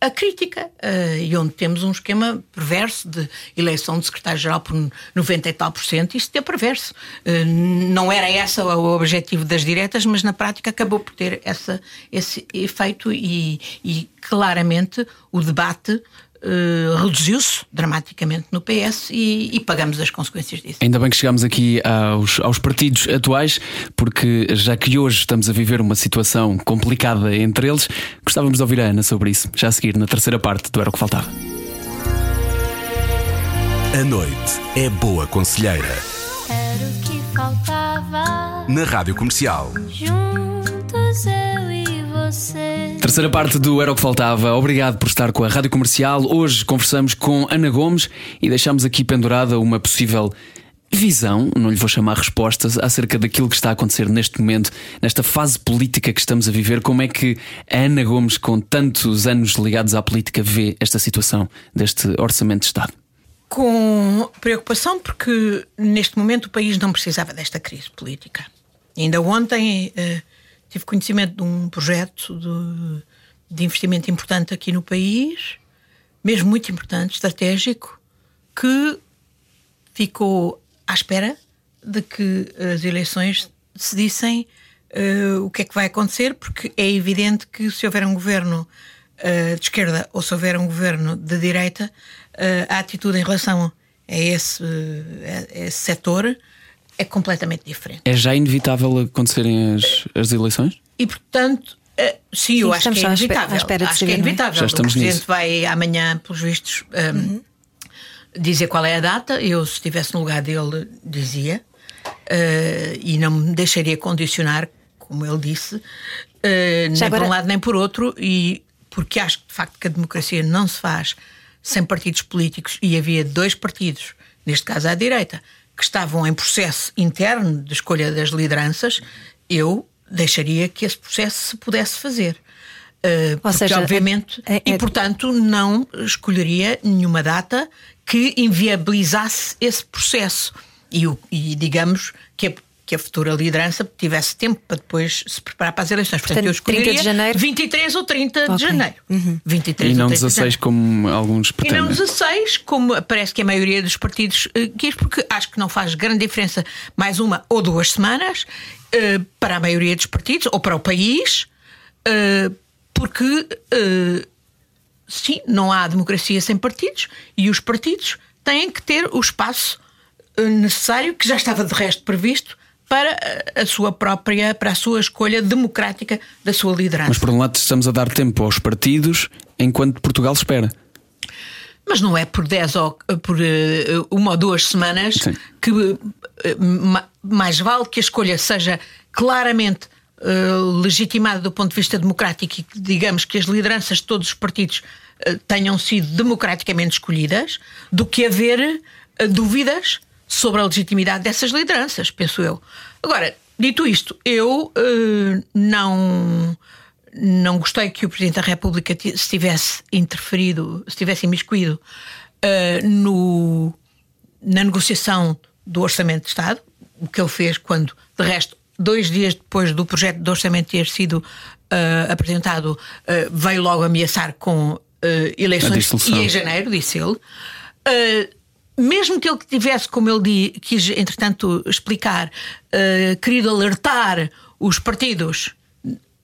Speaker 3: a crítica, uh, e onde temos um esquema perverso de eleição de secretário-geral por 90 e tal por cento, isso é perverso. Uh, não era esse o objetivo das diretas, mas na prática acabou por ter essa, esse efeito e, e claramente o debate Uh, reduziu-se dramaticamente no PS e, e, pagamos as consequências disso.
Speaker 1: Ainda bem que chegamos aqui aos, aos, partidos atuais, porque já que hoje estamos a viver uma situação complicada entre eles, gostávamos de ouvir a Ana sobre isso, já a seguir na terceira parte do Era o que Faltava.
Speaker 4: A noite é boa conselheira.
Speaker 5: Era o que faltava.
Speaker 4: Na Rádio Comercial.
Speaker 5: Juntos eu e você.
Speaker 1: Terceira parte do Era o que Faltava. Obrigado por estar com a Rádio Comercial. Hoje conversamos com Ana Gomes e deixamos aqui pendurada uma possível visão, não lhe vou chamar respostas, acerca daquilo que está a acontecer neste momento, nesta fase política que estamos a viver. Como é que a Ana Gomes, com tantos anos ligados à política, vê esta situação deste orçamento de Estado?
Speaker 3: Com preocupação, porque neste momento o país não precisava desta crise política. Ainda ontem. Uh tive conhecimento de um projeto de, de investimento importante aqui no país, mesmo muito importante, estratégico, que ficou à espera de que as eleições decidissem uh, o que é que vai acontecer, porque é evidente que se houver um governo uh, de esquerda ou se houver um governo de direita, uh, a atitude em relação a esse, a esse setor é completamente diferente.
Speaker 1: É já inevitável acontecerem as, as eleições?
Speaker 3: E portanto, uh, sim, eu acho que é inevitável.
Speaker 2: Espera
Speaker 3: acho que é, é inevitável.
Speaker 1: Já estamos
Speaker 3: o Presidente
Speaker 1: nisso.
Speaker 3: vai amanhã, pelos vistos, um, uhum. dizer qual é a data. Eu, se estivesse no lugar dele, dizia. Uh, e não me deixaria condicionar, como ele disse, uh, nem agora... por um lado nem por outro, e porque acho de facto que a democracia não se faz sem partidos políticos e havia dois partidos, neste caso à direita, que estavam em processo interno de escolha das lideranças, eu deixaria que esse processo se pudesse fazer. Uh, porque, seja, obviamente, é, é... e portanto não escolheria nenhuma data que inviabilizasse esse processo. E, e digamos que a, que a futura liderança tivesse tempo para depois se preparar para as eleições.
Speaker 2: Portanto, Portanto eu escolheria 30 de janeiro?
Speaker 3: 23 ou 30 okay. de janeiro. Uhum.
Speaker 1: 23 e não 16 como alguns pretendem.
Speaker 3: E não 16, como parece que a maioria dos partidos uh, quis, porque acho que não faz grande diferença mais uma ou duas semanas uh, para a maioria dos partidos ou para o país, uh, porque uh, sim, não há democracia sem partidos e os partidos têm que ter o espaço necessário, que já estava de resto previsto, para a sua própria, para a sua escolha democrática da sua liderança.
Speaker 1: Mas por um lado estamos a dar tempo aos partidos enquanto Portugal espera.
Speaker 3: Mas não é por 10 ou por uma ou duas semanas Sim. que mais vale que a escolha seja claramente uh, legitimada do ponto de vista democrático e que digamos que as lideranças de todos os partidos tenham sido democraticamente escolhidas, do que haver dúvidas sobre a legitimidade dessas lideranças, penso eu. Agora, dito isto, eu não não gostei que o Presidente da República se tivesse interferido, se tivesse imiscuído no, na negociação do Orçamento de Estado, o que ele fez quando, de resto, dois dias depois do projeto de orçamento ter sido uh, apresentado, uh, veio logo ameaçar com uh, eleições e em janeiro, disse ele. Mesmo que ele tivesse, como ele quis, entretanto, explicar, querido alertar os partidos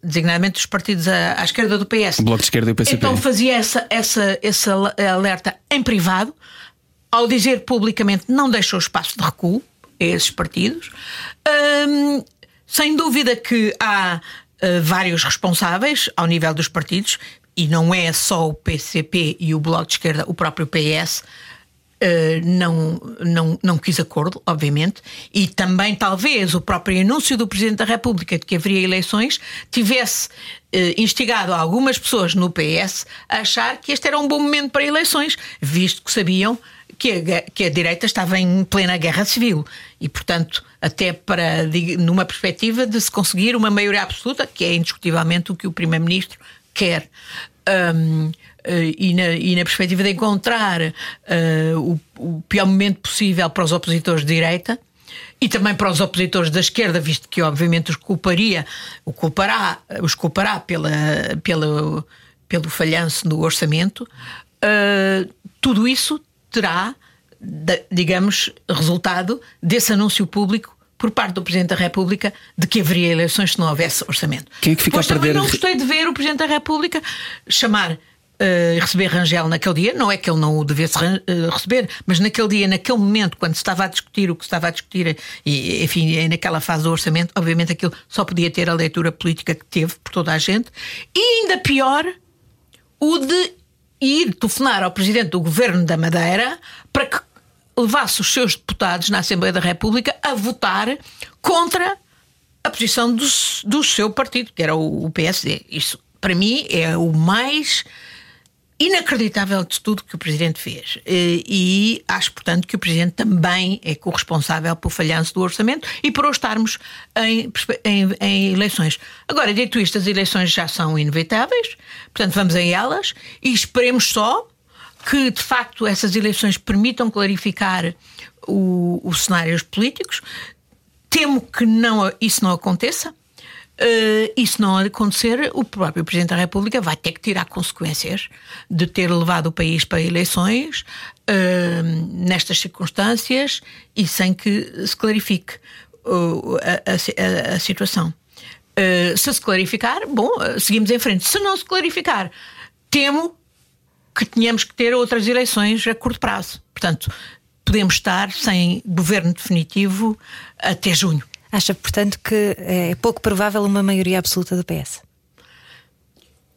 Speaker 3: designadamente os partidos à, à, esquerda do PS.
Speaker 1: O Bloco de Esquerda e o PCP.
Speaker 3: Então fazia essa, essa, esse alerta em privado, ao dizer publicamente não deixou espaço de recuo a esses partidos. Sem dúvida que há uh, vários responsáveis ao nível dos partidos, e não é só o PCP e o Bloco de Esquerda, o próprio PS. Uh, não, não, não quis acordo, obviamente, e também talvez o próprio anúncio do Presidente da República de que haveria eleições tivesse uh, instigado algumas pessoas no PS a achar que este era um bom momento para eleições, visto que sabiam que a, que a direita estava em plena guerra civil e, portanto, até para numa perspectiva de se conseguir uma maioria absoluta, que é indiscutivelmente o que o Primeiro-Ministro quer. Um, e, na, e, na, perspectiva de encontrar uh, o, o, pior momento possível para os opositores de direita e também para os opositores da esquerda, visto que obviamente os culparia, o culpará, os culpará pela, pela, pelo falhanço no orçamento, uh, tudo isso terá, digamos, resultado desse anúncio público por parte do Presidente da República de que haveria eleições se não houvesse orçamento.
Speaker 1: Quem é que fica
Speaker 3: pois
Speaker 1: a perder?
Speaker 3: Também não gostei de ver o Presidente da República chamar Uh, receber Rangel naquele dia, não é que ele não o devesse uh, receber, mas naquele dia, naquele momento, quando se estava a discutir o que se estava a discutir, e enfim, naquela fase do orçamento, obviamente aquilo só podia ter a leitura política que teve por toda a gente, e ainda pior, o de ir telefonar ao presidente do governo da Madeira para que levasse os seus deputados na Assembleia da República a votar contra a posição do, do seu partido, que era o, o PSD. Isso, para mim, é o mais inacreditável de tudo que o Presidente fez. E acho, portanto, que o Presidente também é corresponsável pelo falhanço do orçamento e por estarmos em, em, em, eleições. Agora, dito isto, as eleições já são inevitáveis, portanto, vamos a elas e esperemos só que, de facto, essas eleições permitam clarificar os cenários políticos. Temo que não, isso não aconteça. Uh, isso não acontecer, o próprio Presidente da República vai ter que tirar consequências de ter levado o país para eleições uh, nestas circunstâncias e sem que se clarifique uh, a, a, a, situação. se se clarificar, bom, seguimos em frente. Se não se clarificar, temo que tenhamos que ter outras eleições a curto prazo. Portanto, podemos estar sem governo definitivo até junho.
Speaker 2: Acha, portanto, que é pouco provável uma maioria absoluta do PS?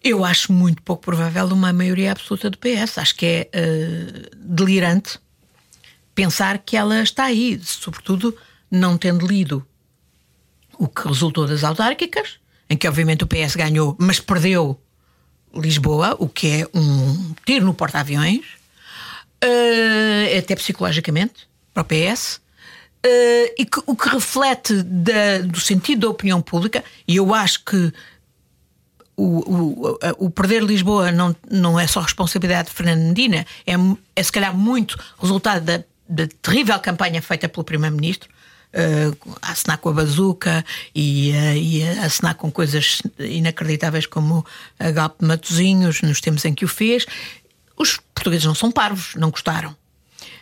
Speaker 3: Eu acho muito pouco provável uma maioria absoluta do PS. Acho que é uh, delirante pensar que ela está aí, sobretudo não tendo lido o que resultou das autárquicas, em que obviamente o PS ganhou, mas perdeu Lisboa, o que é um tiro no porta-aviões, uh, até psicologicamente, para o PS. Uh, e que, o que reflete da, do sentido da opinião pública, e eu acho que o, o, o, perder Lisboa não, não é só responsabilidade de Fernandina, é, é se calhar muito resultado da, da terrível campanha feita pelo Primeiro-Ministro, uh, a assinar com a bazuca e, uh, e a assinar com coisas inacreditáveis como a Galp Matozinhos, nos tempos em que o fez. Os portugueses não são parvos, não gostaram.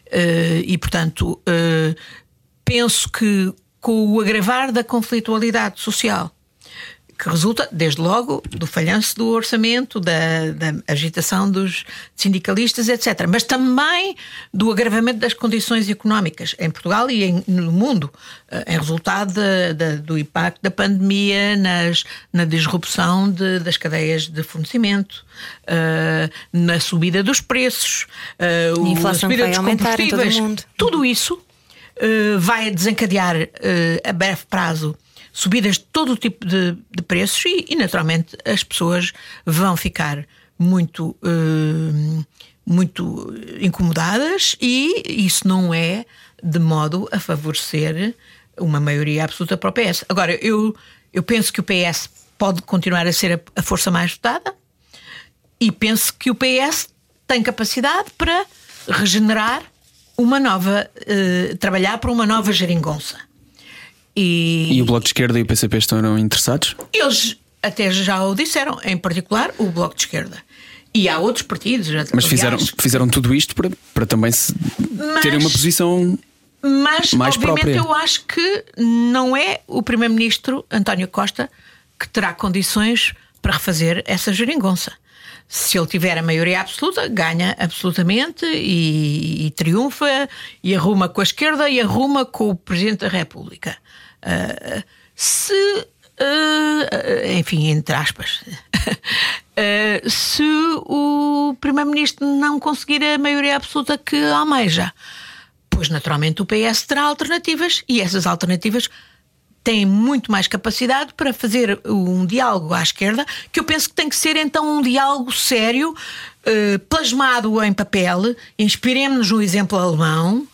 Speaker 3: Uh, e, portanto, uh, penso que com o agravar da conflitualidade social que resulta, desde logo, do falhanço do orçamento, da, da, agitação dos sindicalistas, etc. Mas também do agravamento das condições económicas em Portugal e em, no mundo, eh, em resultado de, de, do impacto da pandemia nas, na disrupção de, das cadeias de fornecimento, uh, na subida dos preços,
Speaker 2: uh, a a subida dos combustíveis.
Speaker 3: Tudo isso uh, vai desencadear a breve prazo subidas de todo o tipo de, de preços e, e, naturalmente, as pessoas vão ficar muito, uh, muito incomodadas e isso não é de modo a favorecer uma maioria absoluta para o PS. Agora, eu, eu penso que o PS pode continuar a ser a, a força mais votada e penso que o PS tem capacidade para regenerar uma nova, uh, trabalhar para uma nova geringonça.
Speaker 1: E, e o Bloco de Esquerda e o PCP estão interessados?
Speaker 3: Eles até já o disseram, em particular o Bloco de Esquerda. E há outros partidos.
Speaker 1: Mas fizeram, fizeram tudo isto para, para também se mas, terem uma posição.
Speaker 3: Mas,
Speaker 1: mais
Speaker 3: obviamente,
Speaker 1: própria.
Speaker 3: eu acho que não é o Primeiro-Ministro António Costa que terá condições para refazer essa geringonça. Se ele tiver a maioria absoluta, ganha absolutamente e, e triunfa e arruma com a esquerda e arruma com o Presidente da República. Uh, se. Uh, enfim, entre aspas. uh, se o Primeiro-Ministro não conseguir a maioria absoluta que almeja. Pois, naturalmente, o PS terá alternativas e essas alternativas têm muito mais capacidade para fazer um diálogo à esquerda, que eu penso que tem que ser então um diálogo sério, uh, plasmado em papel. Inspiremos-nos no exemplo alemão.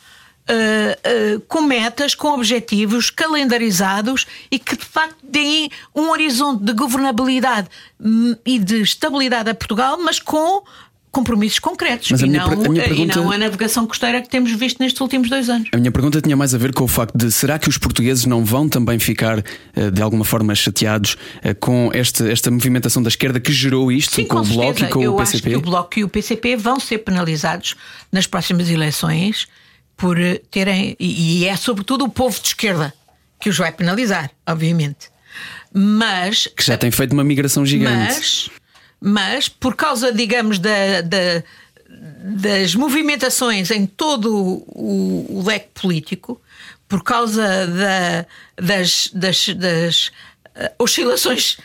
Speaker 3: Uh, uh, com metas, com objetivos calendarizados e que de facto deem um horizonte de governabilidade hum, e de estabilidade a Portugal, mas com compromissos concretos
Speaker 1: Mas
Speaker 3: e, não,
Speaker 1: per- pergunta-
Speaker 3: e não a navegação costeira que temos visto nestes últimos dois anos.
Speaker 1: A minha pergunta tinha mais a ver com o facto de será que os portugueses não vão também ficar eh, de alguma forma chateados eh, com esta, esta movimentação da esquerda que gerou isto,
Speaker 3: Sim,
Speaker 1: com, o Bloco e com
Speaker 3: Eu
Speaker 1: o
Speaker 3: acho
Speaker 1: PCP?
Speaker 3: que o Bloco e o PCP vão ser penalizados nas próximas eleições por eh, terem. E e é sobretudo o povo de esquerda que os vai penalizar, obviamente. Mas.
Speaker 1: Que já tem feito uma migração gigante.
Speaker 3: Mas, mas por causa, digamos, da, da- das movimentações em todo o, o leque político, por causa da- das, das- das, eh, oscilações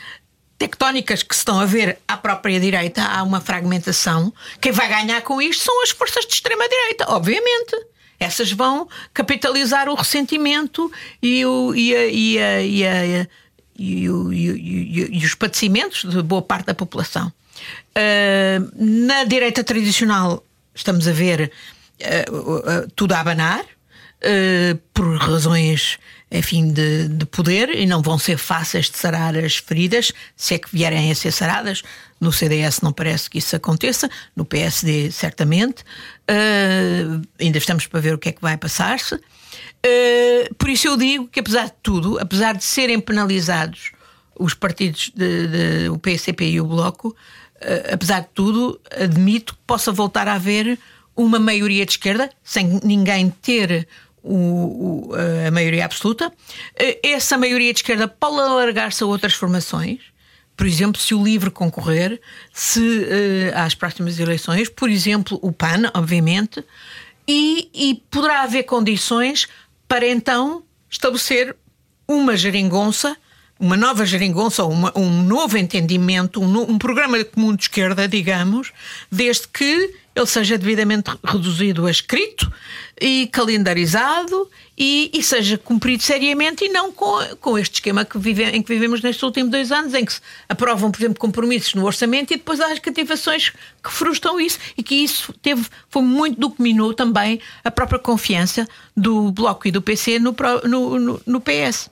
Speaker 3: tectónicas que se estão a ver à própria direita, há uma fragmentação. Quem vai ganhar com isto são as forças de extrema-direita, obviamente. Essas vão capitalizar o ressentimento e, o, e, a- e a- e a- e e e os padecimentos de boa parte da população. Uh, na direita tradicional, estamos a ver uh, tudo a abanar, uh, por razões, enfim, de, de poder, e não vão ser fáceis de sarar as feridas, se é que vierem a ser saradas. No CDS não parece que isso aconteça, no PSD, certamente. Uh, ainda estamos para ver o que é que vai passar-se. Uh, por isso eu digo que, apesar de tudo, apesar de serem penalizados os partidos, de- o PCP e o Bloco, uh, apesar de tudo, admito que possa voltar a haver uma maioria de esquerda, sem ninguém ter o- o- a maioria absoluta. Uh, Essa maioria de esquerda pode alargar-se a outras formações. Por exemplo, se o LIVRE concorrer, se eh, às próximas eleições, por exemplo, o PAN, obviamente, e, e poderá haver condições para então estabelecer uma geringonça, uma nova geringonça, uma- um novo entendimento, um, um programa comum de esquerda, digamos, desde que ele seja devidamente reduzido a escrito e calendarizado e, e seja cumprido seriamente e não com, com este esquema que vive- em que vivemos nestes últimos dois anos, em que se aprovam, por exemplo, compromissos no orçamento e depois há as cativações que frustram isso e que isso teve, foi muito do que minou também a própria confiança do Bloco e do PC no, no, no, no PS.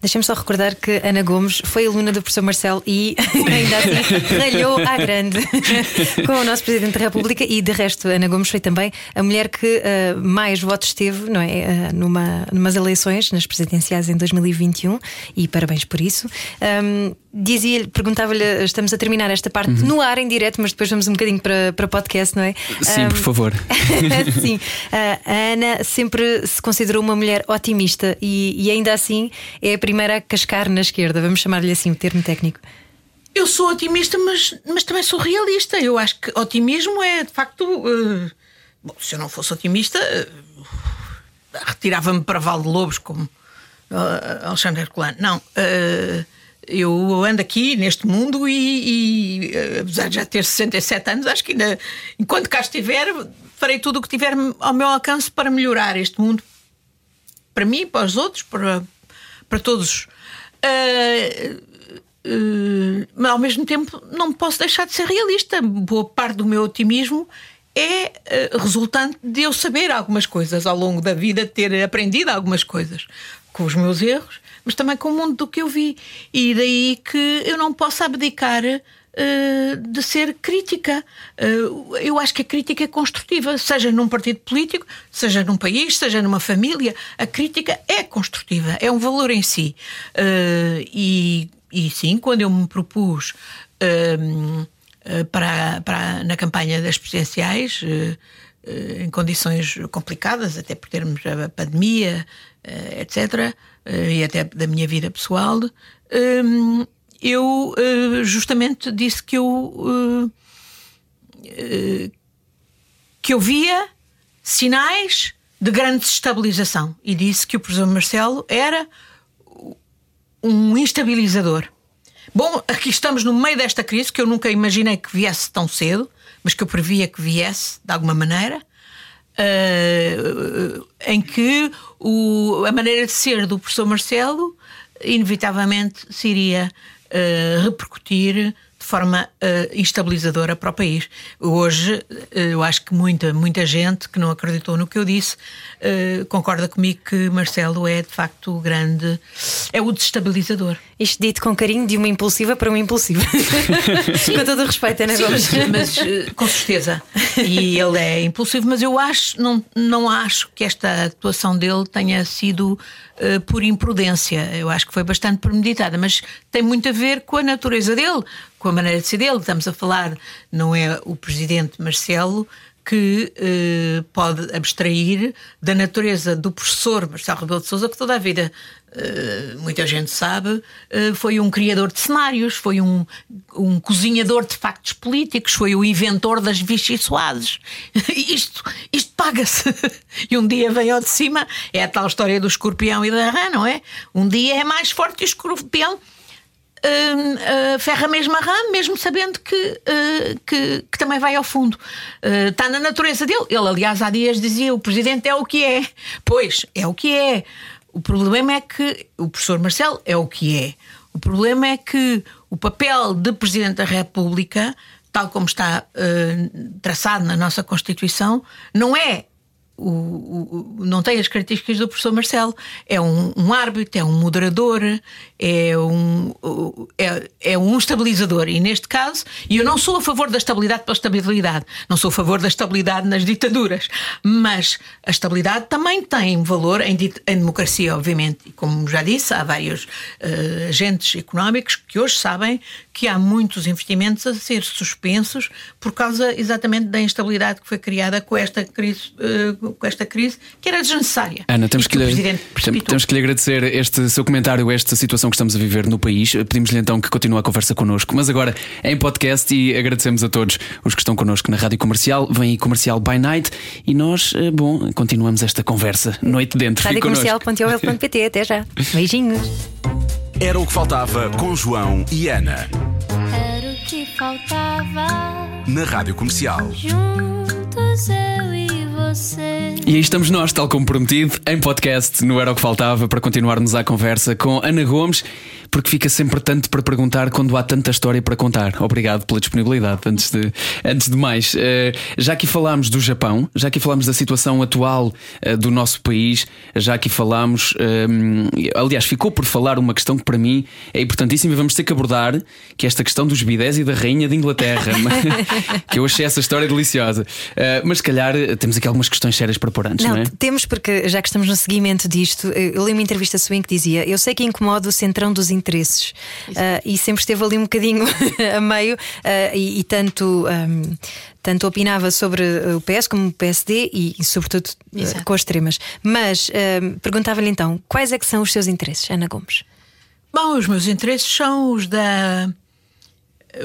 Speaker 2: Deixa-me só recordar que Ana Gomes foi aluna do professor Marcelo e ainda assim ralhou à grande com o nosso Presidente da República e de resto Ana Gomes foi também a mulher que ah, mais votos teve não é, ah, numa, numas eleições nas presidenciais em 2021 e parabéns por isso. Ahm, Dizia-lhe, perguntava-lhe, estamos a terminar esta parte no ar em direto, mas depois vamos um bocadinho para, para podcast, não é?
Speaker 1: Sim, por
Speaker 2: Ahm,
Speaker 1: favor.
Speaker 2: Sim, a Ana sempre se considerou uma mulher otimista e, e ainda assim é a primeira a cascar na esquerda, vamos chamar-lhe assim o termo técnico.
Speaker 3: Eu sou otimista, mas, mas também sou realista. Eu acho que otimismo é, de facto. eh, bom, se eu não fosse otimista, eh, retirava-me para Val de Lobos, como eh, Alexandre Herculano. Não. eh, eu ando aqui neste mundo e, e, apesar de já ter 67 anos, acho que ainda, enquanto cá estiver, farei tudo o que tiver ao meu alcance para melhorar este mundo para mim, para os outros, para, para todos. Ah, ah, mas ao mesmo tempo não posso deixar de ser realista. Boa parte do meu otimismo é ah, resultante de eu saber algumas coisas ao longo da vida, ter aprendido algumas coisas com os meus erros, mas também com o mundo do que eu vi. E daí que eu não posso abdicar eh, de ser crítica. Eh, eu acho que a crítica é construtiva, seja num partido político, seja num país, seja numa família. A crítica é construtiva, é um valor em si. Eh, e, e sim, quando eu me propus. eh, eh, para, para, na campanha das presidenciais, eh, eh, em condições complicadas, até por termos a pandemia, eh, etc., eh, e até da minha vida pessoal, hum, eu eh, justamente disse que eu, eh, eh, que eu via sinais de grande desestabilização e disse que o professor Marcelo era um instabilizador. Bom, aqui estamos no meio desta crise que eu nunca imaginei que viesse tão cedo, mas que eu previa que viesse de alguma maneira. Uh, em que o, a maneira de ser do professor Marcelo inevitavelmente se iria uh, repercutir de forma uh, instabilizadora para o país. Hoje, uh, eu acho que muita, muita gente que não acreditou no que eu disse uh, concorda comigo que Marcelo é de facto o grande. é o destabilizador.
Speaker 2: Isto dito com carinho de uma impulsiva para uma impulsiva. com todo o respeito, Ana Gomes.
Speaker 3: Mas, com certeza. E ele é impulsivo, mas eu acho, não, não acho que esta atuação dele tenha sido por imprudência. Eu acho que foi bastante premeditada, mas tem muito a ver com a natureza dele com a maneira de ser dele. Estamos a falar, não é o presidente Marcelo que eh, pode abstrair da natureza do professor Marcelo Rebelo de Sousa, que toda a vida, eh, muita gente sabe, eh, foi um criador de cenários, foi um, um cozinhador de factos políticos, foi o inventor das Vichy Soares. isto, isto paga-se. e um dia vem ao de cima, é a tal história do escorpião e da rã, não é? Um dia é mais forte que o escorpião uh, uh, ferra mesmo a rã, mesmo sabendo que, uh, que, que, também vai ao fundo. Está na natureza dele. Ele, aliás, há dias dizia: o presidente é o que é. Pois, é o que é. O problema é que o professor Marcelo é o que é. O problema é que o papel de Presidente da República, tal como está traçado na nossa Constituição, não é o, o, não tem as características do professor Marcelo. É um, um árbitro, é um moderador, é um, é, é, um estabilizador. E neste caso, e eu não sou a favor da estabilidade pela estabilidade, não sou a favor da estabilidade nas ditaduras, mas a estabilidade também tem valor em, em democracia, obviamente. E como já disse, há vários uh, agentes económicos que hoje sabem que há muitos investimentos a ser suspensos por causa exatamente da instabilidade que foi criada com esta crise, uh, com esta crise que era desnecessária.
Speaker 1: Ana, temos que, que lhe, temos que lhe agradecer este seu comentário, esta situação que estamos a viver no país. Pedimos-lhe então que continue a conversa connosco, mas agora em podcast e agradecemos a todos os que estão connosco na Rádio Comercial. Vem aí Comercial by Night e nós, eh, bom, continuamos esta conversa noite dentro.
Speaker 2: Rádio Comercial.pt, até já. Beijinhos.
Speaker 4: Era o que faltava com João e Ana.
Speaker 5: Era o que faltava.
Speaker 4: Na Rádio Comercial.
Speaker 5: Juntos eu e.
Speaker 1: E aí estamos nós, tal como prometido, em podcast, no Era o que Faltava, para continuarmos a conversa com Ana Gomes porque fica sempre tanto para perguntar quando há tanta história para contar. Obrigado pela disponibilidade. Antes de, antes de mais, uh, já aqui falámos do Japão, já aqui falámos da situação atual uh, do nosso país, já aqui falámos, ehm, aliás, ficou por falar uma questão que para mim é importantíssima e vamos ter que abordar, que é esta questão dos bidés e da rainha de Inglaterra, que eu achei essa história deliciosa. Uh, mas se calhar temos aqui algumas questões sérias para pôr antes, não, não é?
Speaker 2: Temos, porque já que estamos no seguimento disto, eu li uma entrevista sua em que dizia: Eu sei que incomoda o centrão dos interesses. Uh, e sempre esteve ali um bocadinho a meio, uh, e, e, tanto. Um, tanto opinava sobre o PS como o PSD e, e sobretudo, uh, com as extremas. Mas perguntava-lhe então: quais é que são os seus interesses, Ana Gomes?
Speaker 3: Bom, os meus interesses são os da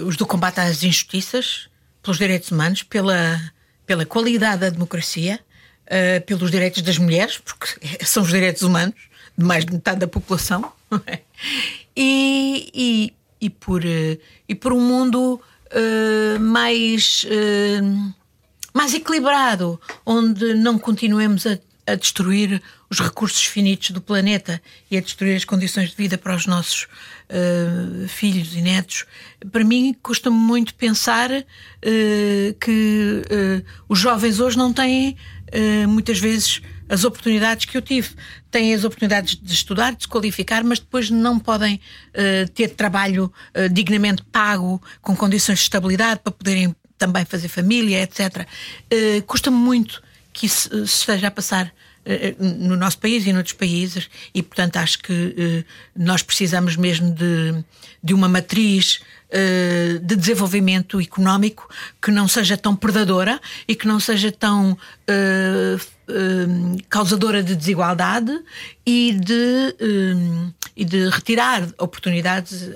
Speaker 3: os do combate às injustiças, pelos direitos humanos, pela, pela qualidade da democracia, uh, pelos direitos das mulheres, porque são os direitos humanos de mais de metade da população? E, e, e, por, eh, e por um mundo uh, mais, uh, mais equilibrado, onde não continuemos a, a, destruir os recursos finitos do planeta e a destruir as condições de vida para os nossos uh, filhos e netos. Para mim, custa-me muito pensar que os jovens hoje não têm muitas vezes as oportunidades que eu tive. Têm as oportunidades de estudar, de se qualificar, mas depois não podem uh, ter trabalho uh, dignamente pago, com condições de estabilidade para poderem também fazer família, etc. Uh, eh, Custa-me muito que isso se esteja a passar no nosso país e noutros países, e portanto acho que nós precisamos mesmo de, de uma matriz uh, de desenvolvimento económico que não seja tão predadora e que não seja tão uh, uh, causadora de desigualdade e de, e de retirar oportunidades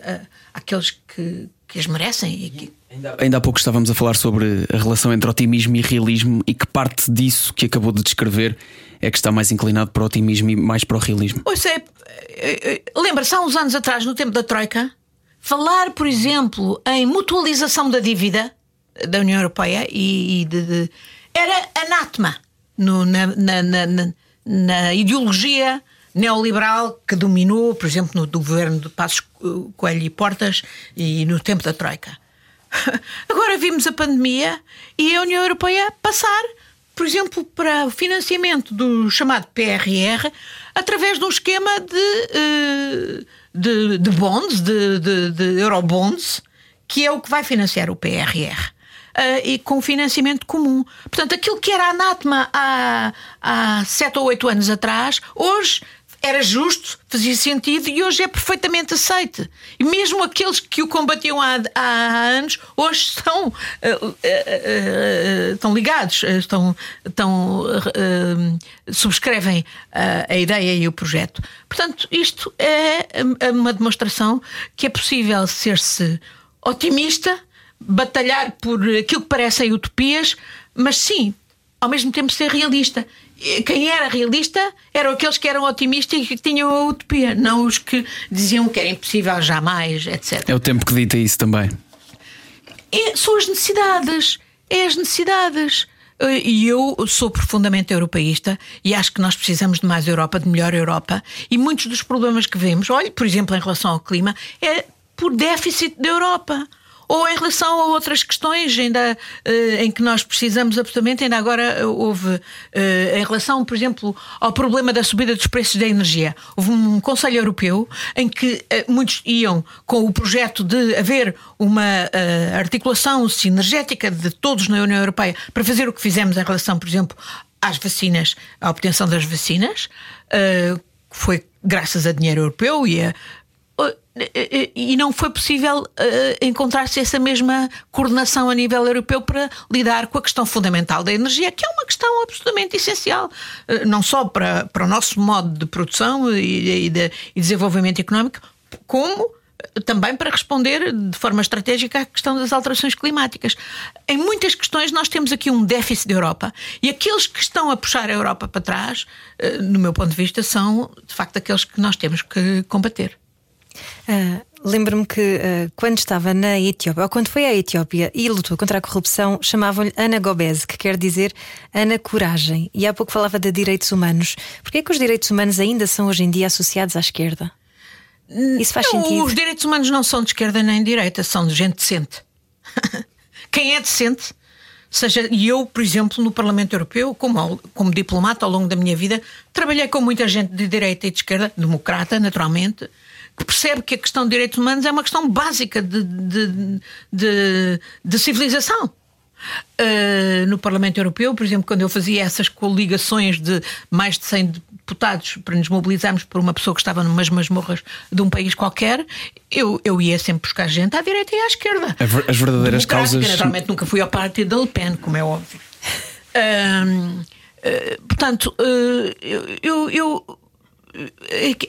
Speaker 3: àqueles que, que as merecem. E que...
Speaker 1: Ainda há pouco estávamos a falar sobre a relação entre otimismo e realismo e que parte disso que acabou de descrever é que está mais inclinado para o otimismo e mais para o realismo.
Speaker 3: Pois é, lembra-se há uns anos atrás, no tempo da Troika, falar, por exemplo, em mutualização da dívida da União Europeia e, e de, de, era anátema no, na, na, na, na, ideologia neoliberal que dominou, por exemplo, no do governo de Passos Coelho e Portas e no tempo da Troika. Agora vimos a pandemia e a União Europeia passar, por exemplo, para o financiamento do chamado PRR através de um esquema de, eh, de, de bonds, de, de, de eurobonds, que é o que vai financiar o PRR. Uh, e com financiamento comum. Portanto, aquilo que era anátema há, há sete ou oito anos atrás, hoje era justo, fazia sentido e hoje é perfeitamente aceite. E mesmo aqueles que o combatiam há, há anos, hoje estão, uh, uh, uh, estão ligados, estão, estão subscrevem a ideia e o projeto. Portanto, isto é uma demonstração que é possível ser-se otimista, batalhar por aquilo que parecem utopias, mas sim, ao mesmo tempo ser realista quem era realista eram aqueles que eram otimistas e que tinham a utopia, não os que diziam que era impossível jamais, etc.
Speaker 1: É o tempo que dita isso também.
Speaker 3: É, são as necessidades. É as necessidades. E eu sou profundamente europeísta e acho que nós precisamos de mais Europa, de melhor Europa. E muitos dos problemas que vemos, olhe, por exemplo, em relação ao clima, é por déficit da Europa ou em relação a outras questões ainda uh, em que nós precisamos absolutamente, ainda agora houve uh, em relação, por exemplo, ao problema da subida dos preços da energia. Houve um Conselho Europeu em que muitos iam com o projeto de haver uma articulação sinergética de todos na União Europeia para fazer o que fizemos em relação, por exemplo, às vacinas, à obtenção das vacinas. foi graças a dinheiro europeu e a e não foi possível uh, encontrar-se essa mesma coordenação a nível europeu para lidar com a questão fundamental da energia, que é uma questão absolutamente essencial, não só para, para o nosso modo de produção e, de e desenvolvimento económico, como também para responder de forma estratégica à questão das alterações climáticas. Em muitas questões, nós temos aqui um déficit da Europa e aqueles que estão a puxar a Europa para trás, no meu ponto de vista, são de facto aqueles que nós temos que combater.
Speaker 2: Uh, Lembro-me que uh, quando estava na Etiópia, ou quando foi à Etiópia e lutou contra a corrupção, chamavam-lhe Ana Gobez, que quer dizer Ana Coragem. E há pouco falava de direitos humanos. Porquê é que os direitos humanos ainda são hoje em dia associados à esquerda? Isso faz
Speaker 3: não,
Speaker 2: sentido?
Speaker 3: Os direitos humanos não são de esquerda nem de direita, são de gente decente. Quem é decente seja, e eu, por exemplo, no Parlamento Europeu, como, como diplomata ao longo da minha vida, trabalhei com muita gente de direita e de esquerda, democrata, naturalmente, percebe que a questão de direitos humanos é uma questão básica de, de, de, de civilização. Uh, no Parlamento Europeu, por exemplo, quando eu fazia essas coligações de mais de 100 deputados para nos mobilizarmos por uma pessoa que estava numas masmorras de um país qualquer, eu, eu ia sempre buscar gente à direita e à esquerda.
Speaker 1: As verdadeiras causas.
Speaker 3: Naturalmente nunca fui ao partido da Le Pen, como é óbvio. Uh, uh, portanto, eu, eu,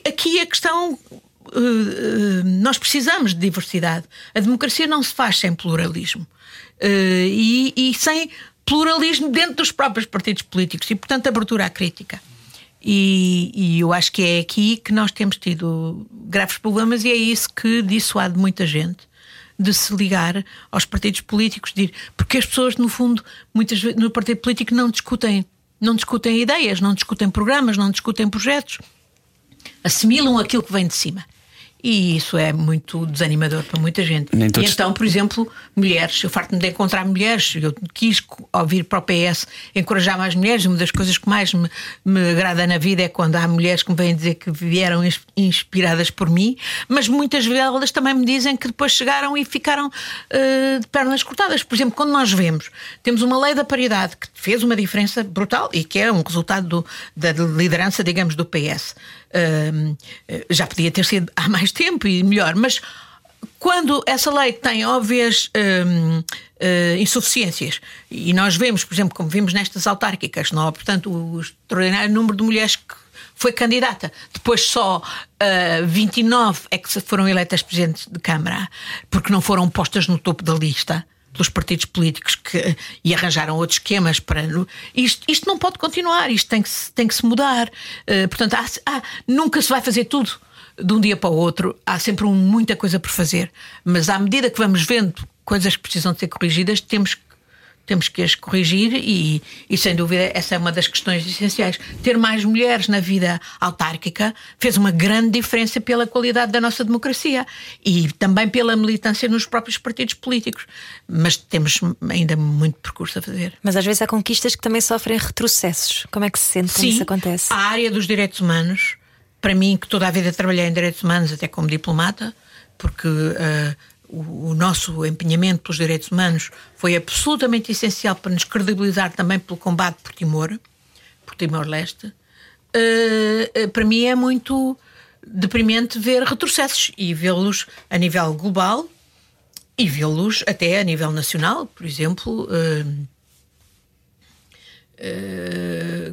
Speaker 3: aqui a questão nós precisamos de diversidade. A democracia não se faz sem pluralismo. Eh, e, e sem pluralismo dentro dos próprios partidos políticos e, portanto, abertura à crítica. E, e, eu acho que é aqui que nós temos tido graves problemas, e é isso que dissuade muita gente de se ligar aos partidos políticos, de ir, porque as pessoas, no fundo, muitas vezes no partido político não discutem, não discutem ideias, não discutem programas, não discutem projetos, assimilam aquilo que vem de cima. E isso é muito desanimador para muita gente. Todos... E então, por exemplo, mulheres, eu farto-me de encontrar mulheres, eu quis, ao vir para o PS, encorajar mais mulheres. Uma das coisas que mais me, me agrada na vida é quando há mulheres que me vêm dizer que vieram inspiradas por mim, mas muitas delas também me dizem que depois chegaram e ficaram uh, de pernas cortadas. Por exemplo, quando nós vemos, temos uma lei da paridade que fez uma diferença brutal e que é um resultado do, da liderança, digamos, do PS. Já podia ter sido há mais tempo e melhor, mas quando essa lei tem óbvias uh, insuficiências, e nós vemos, por exemplo, como vimos nestas autárquicas, não há, portanto, o extraordinário número de mulheres que foi candidata. Depois só uh, 29 é que foram eleitas presidentes de Câmara, porque não foram postas no topo da lista pelos partidos políticos que, e arranjaram outros esquemas para. Isto, isto não pode continuar, isto tem que se, tem que se mudar. Uh, portanto, há, há, nunca se vai fazer tudo. de um dia para o outro, há sempre um, muita coisa por fazer. Mas à medida que vamos vendo coisas que precisam de ser corrigidas, temos que temos que as corrigir e, e, sem dúvida, essa é uma das questões essenciais. Ter mais mulheres na vida autárquica fez uma grande diferença pela qualidade da nossa democracia e também pela militância nos próprios partidos políticos. Mas temos ainda muito percurso a fazer.
Speaker 2: Mas às vezes há conquistas que também sofrem retrocessos. Como é que se sente quando
Speaker 3: Sim,
Speaker 2: isso acontece?
Speaker 3: A área dos direitos humanos, para mim, que toda a vida trabalhei em direitos humanos, até como diplomata, porque. Uh, o, nosso empenhamento pelos direitos humanos foi absolutamente essencial para nos credibilizar também pelo combate por Timor, por Timor-Leste, uh, para mim é muito deprimente ver retrocessos e vê-los a nível global e vê-los até a nível nacional, por exemplo. Uh,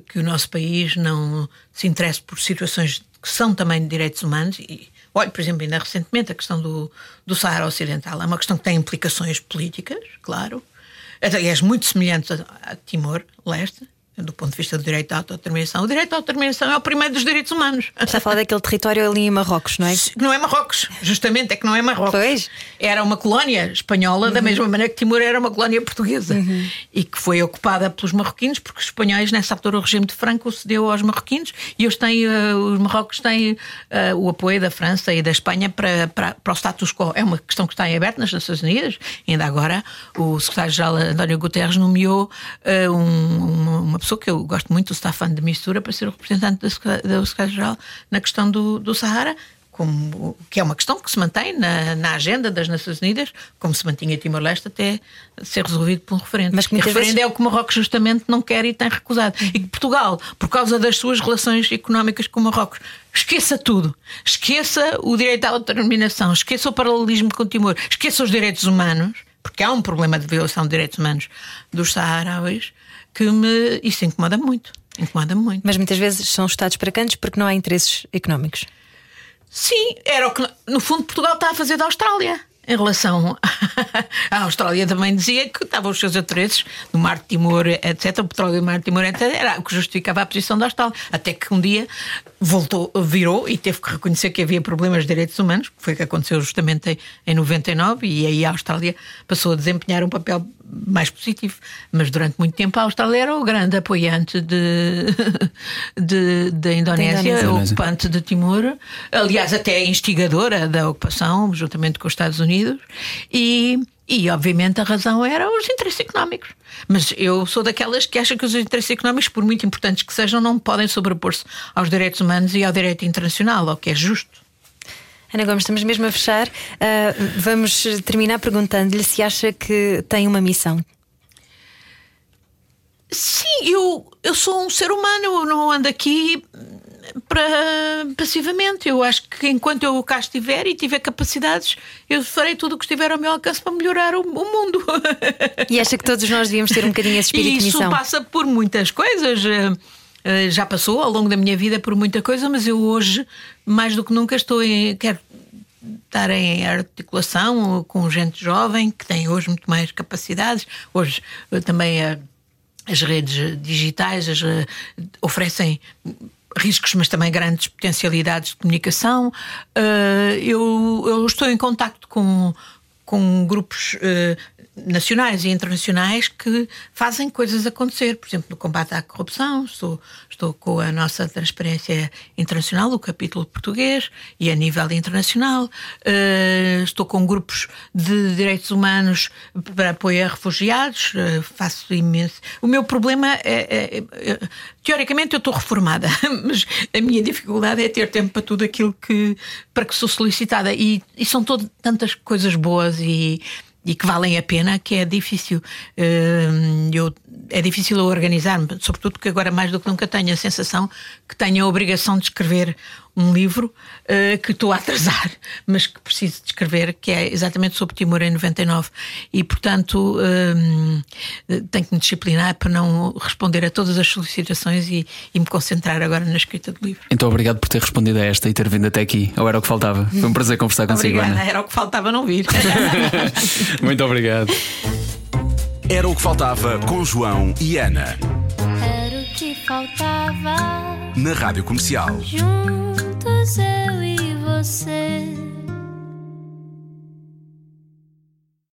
Speaker 3: que o nosso país não se interesse por situações que são também de direitos humanos e, Olha, por exemplo, ainda recentemente a questão do, do Saara Ocidental é uma questão que tem implicações políticas, claro. Aliás, muito semelhante a, a Timor-Leste, do ponto de vista do direito à autodeterminação. O direito à autodeterminação é o primeiro dos direitos humanos.
Speaker 2: Está a falar daquele território ali em Marrocos, não é?
Speaker 3: Não é Marrocos, justamente é que não é Marrocos.
Speaker 2: Pois.
Speaker 3: Era uma colónia espanhola, uhum. da mesma maneira que Timor era uma colónia portuguesa
Speaker 2: uhum.
Speaker 3: e que foi ocupada pelos marroquinos, porque os espanhóis, nessa altura, o regime de Franco cedeu aos marroquinos e eles têm, uh, os marrocos têm uh, o apoio da França e da Espanha para, para, para o status quo. É uma questão que está em aberto nas Nações Unidas. Ainda agora, o secretário-geral António Guterres nomeou uh, um, uma pessoa que eu gosto muito, o Staffan de Mistura, para ser o representante do secretário-geral na questão do, do Sahara. Como, que é uma questão que se mantém na, na agenda das Nações Unidas, como se mantinha Timor-Leste até ser resolvido por um referendo.
Speaker 2: Mas
Speaker 3: que o referendo vezes... é o que Marrocos justamente não quer e tem recusado. E que Portugal, por causa das suas relações económicas com Marrocos, esqueça tudo. Esqueça o direito à autodeterminação, esqueça o paralelismo com Timor, esqueça os direitos humanos, porque há um problema de violação de direitos humanos dos saharaus que me. Isso incomoda muito. Incomoda muito.
Speaker 2: Mas muitas vezes são estados para cantos porque não há interesses económicos.
Speaker 3: Sim, era o que no fundo Portugal está a fazer da Austrália em relação à Austrália também dizia que estavam os seus interesses no Mar de Timor, etc. O petróleo do Mar de Timor, etc. Era o que justificava a posição da Austrália. Até que um dia voltou, virou e teve que reconhecer que havia problemas de direitos humanos, que foi o que aconteceu justamente em 99, e aí a Austrália passou a desempenhar um papel mais positivo. Mas durante muito tempo a Austrália era o grande apoiante de, de, da Indonésia, Indonésia, ocupante de Timor, aliás, até instigadora da ocupação, juntamente com os Estados Unidos, e. E, obviamente, a razão era os interesses económicos. Mas eu sou daquelas que acham que os interesses económicos, por muito importantes que sejam, não podem sobrepor-se aos direitos humanos e ao direito internacional, ao que é justo.
Speaker 2: Ana Gomes, estamos mesmo a fechar. Uh, vamos terminar perguntando-lhe se acha que tem uma missão.
Speaker 3: Sim, eu, eu sou um ser humano, eu não ando aqui para passivamente. Eu acho que enquanto eu cá estiver e tiver capacidades, eu farei tudo o que estiver ao meu alcance para melhorar o, o mundo.
Speaker 2: E acha que todos nós devíamos ter um bocadinho esse espírito
Speaker 3: e
Speaker 2: de missão?
Speaker 3: Isso passa por muitas coisas. Eh, já passou ao longo da minha vida por muita coisa, mas eu hoje, mais do que nunca, estou em. Quero estar em articulação com gente jovem que tem hoje muito mais capacidades. Hoje eh, também a, as redes digitais as, eh, oferecem riscos, mas também grandes potencialidades de comunicação. eu, eu estou em contacto com, com grupos nacionais e internacionais que fazem coisas acontecer. Por exemplo, no combate à corrupção, estou, estou com a nossa transparência internacional, o capítulo português, e a nível internacional. Uh, estou com grupos de direitos humanos para apoio a refugiados, uh, faço imenso. O meu problema é, é, é, Teoricamente eu estou reformada, mas a minha dificuldade é ter tempo para tudo aquilo que para que sou solicitada. E, e são todo, tantas coisas boas e e que valem a pena, que é difícil. Hum, eu, é difícil organizar-me, sobretudo porque agora mais do que nunca tenho a sensação que tenho a obrigação de escrever um livro uh, que estou a atrasar, mas que preciso de escrever, que é exatamente sobre Timor em 99. E, portanto, um, tenho que me disciplinar para não responder a todas as solicitações e, e, me concentrar agora na escrita do livro.
Speaker 1: Então, obrigado por ter respondido a esta e ter vindo até aqui. Ou era o que faltava? Foi um prazer conversar consigo.
Speaker 3: Obrigada, era o que faltava não vir.
Speaker 1: Muito obrigado.
Speaker 4: Era o que faltava com João e Ana.
Speaker 5: Era o que faltava
Speaker 4: na Rádio Comercial.
Speaker 5: Juntos eu e você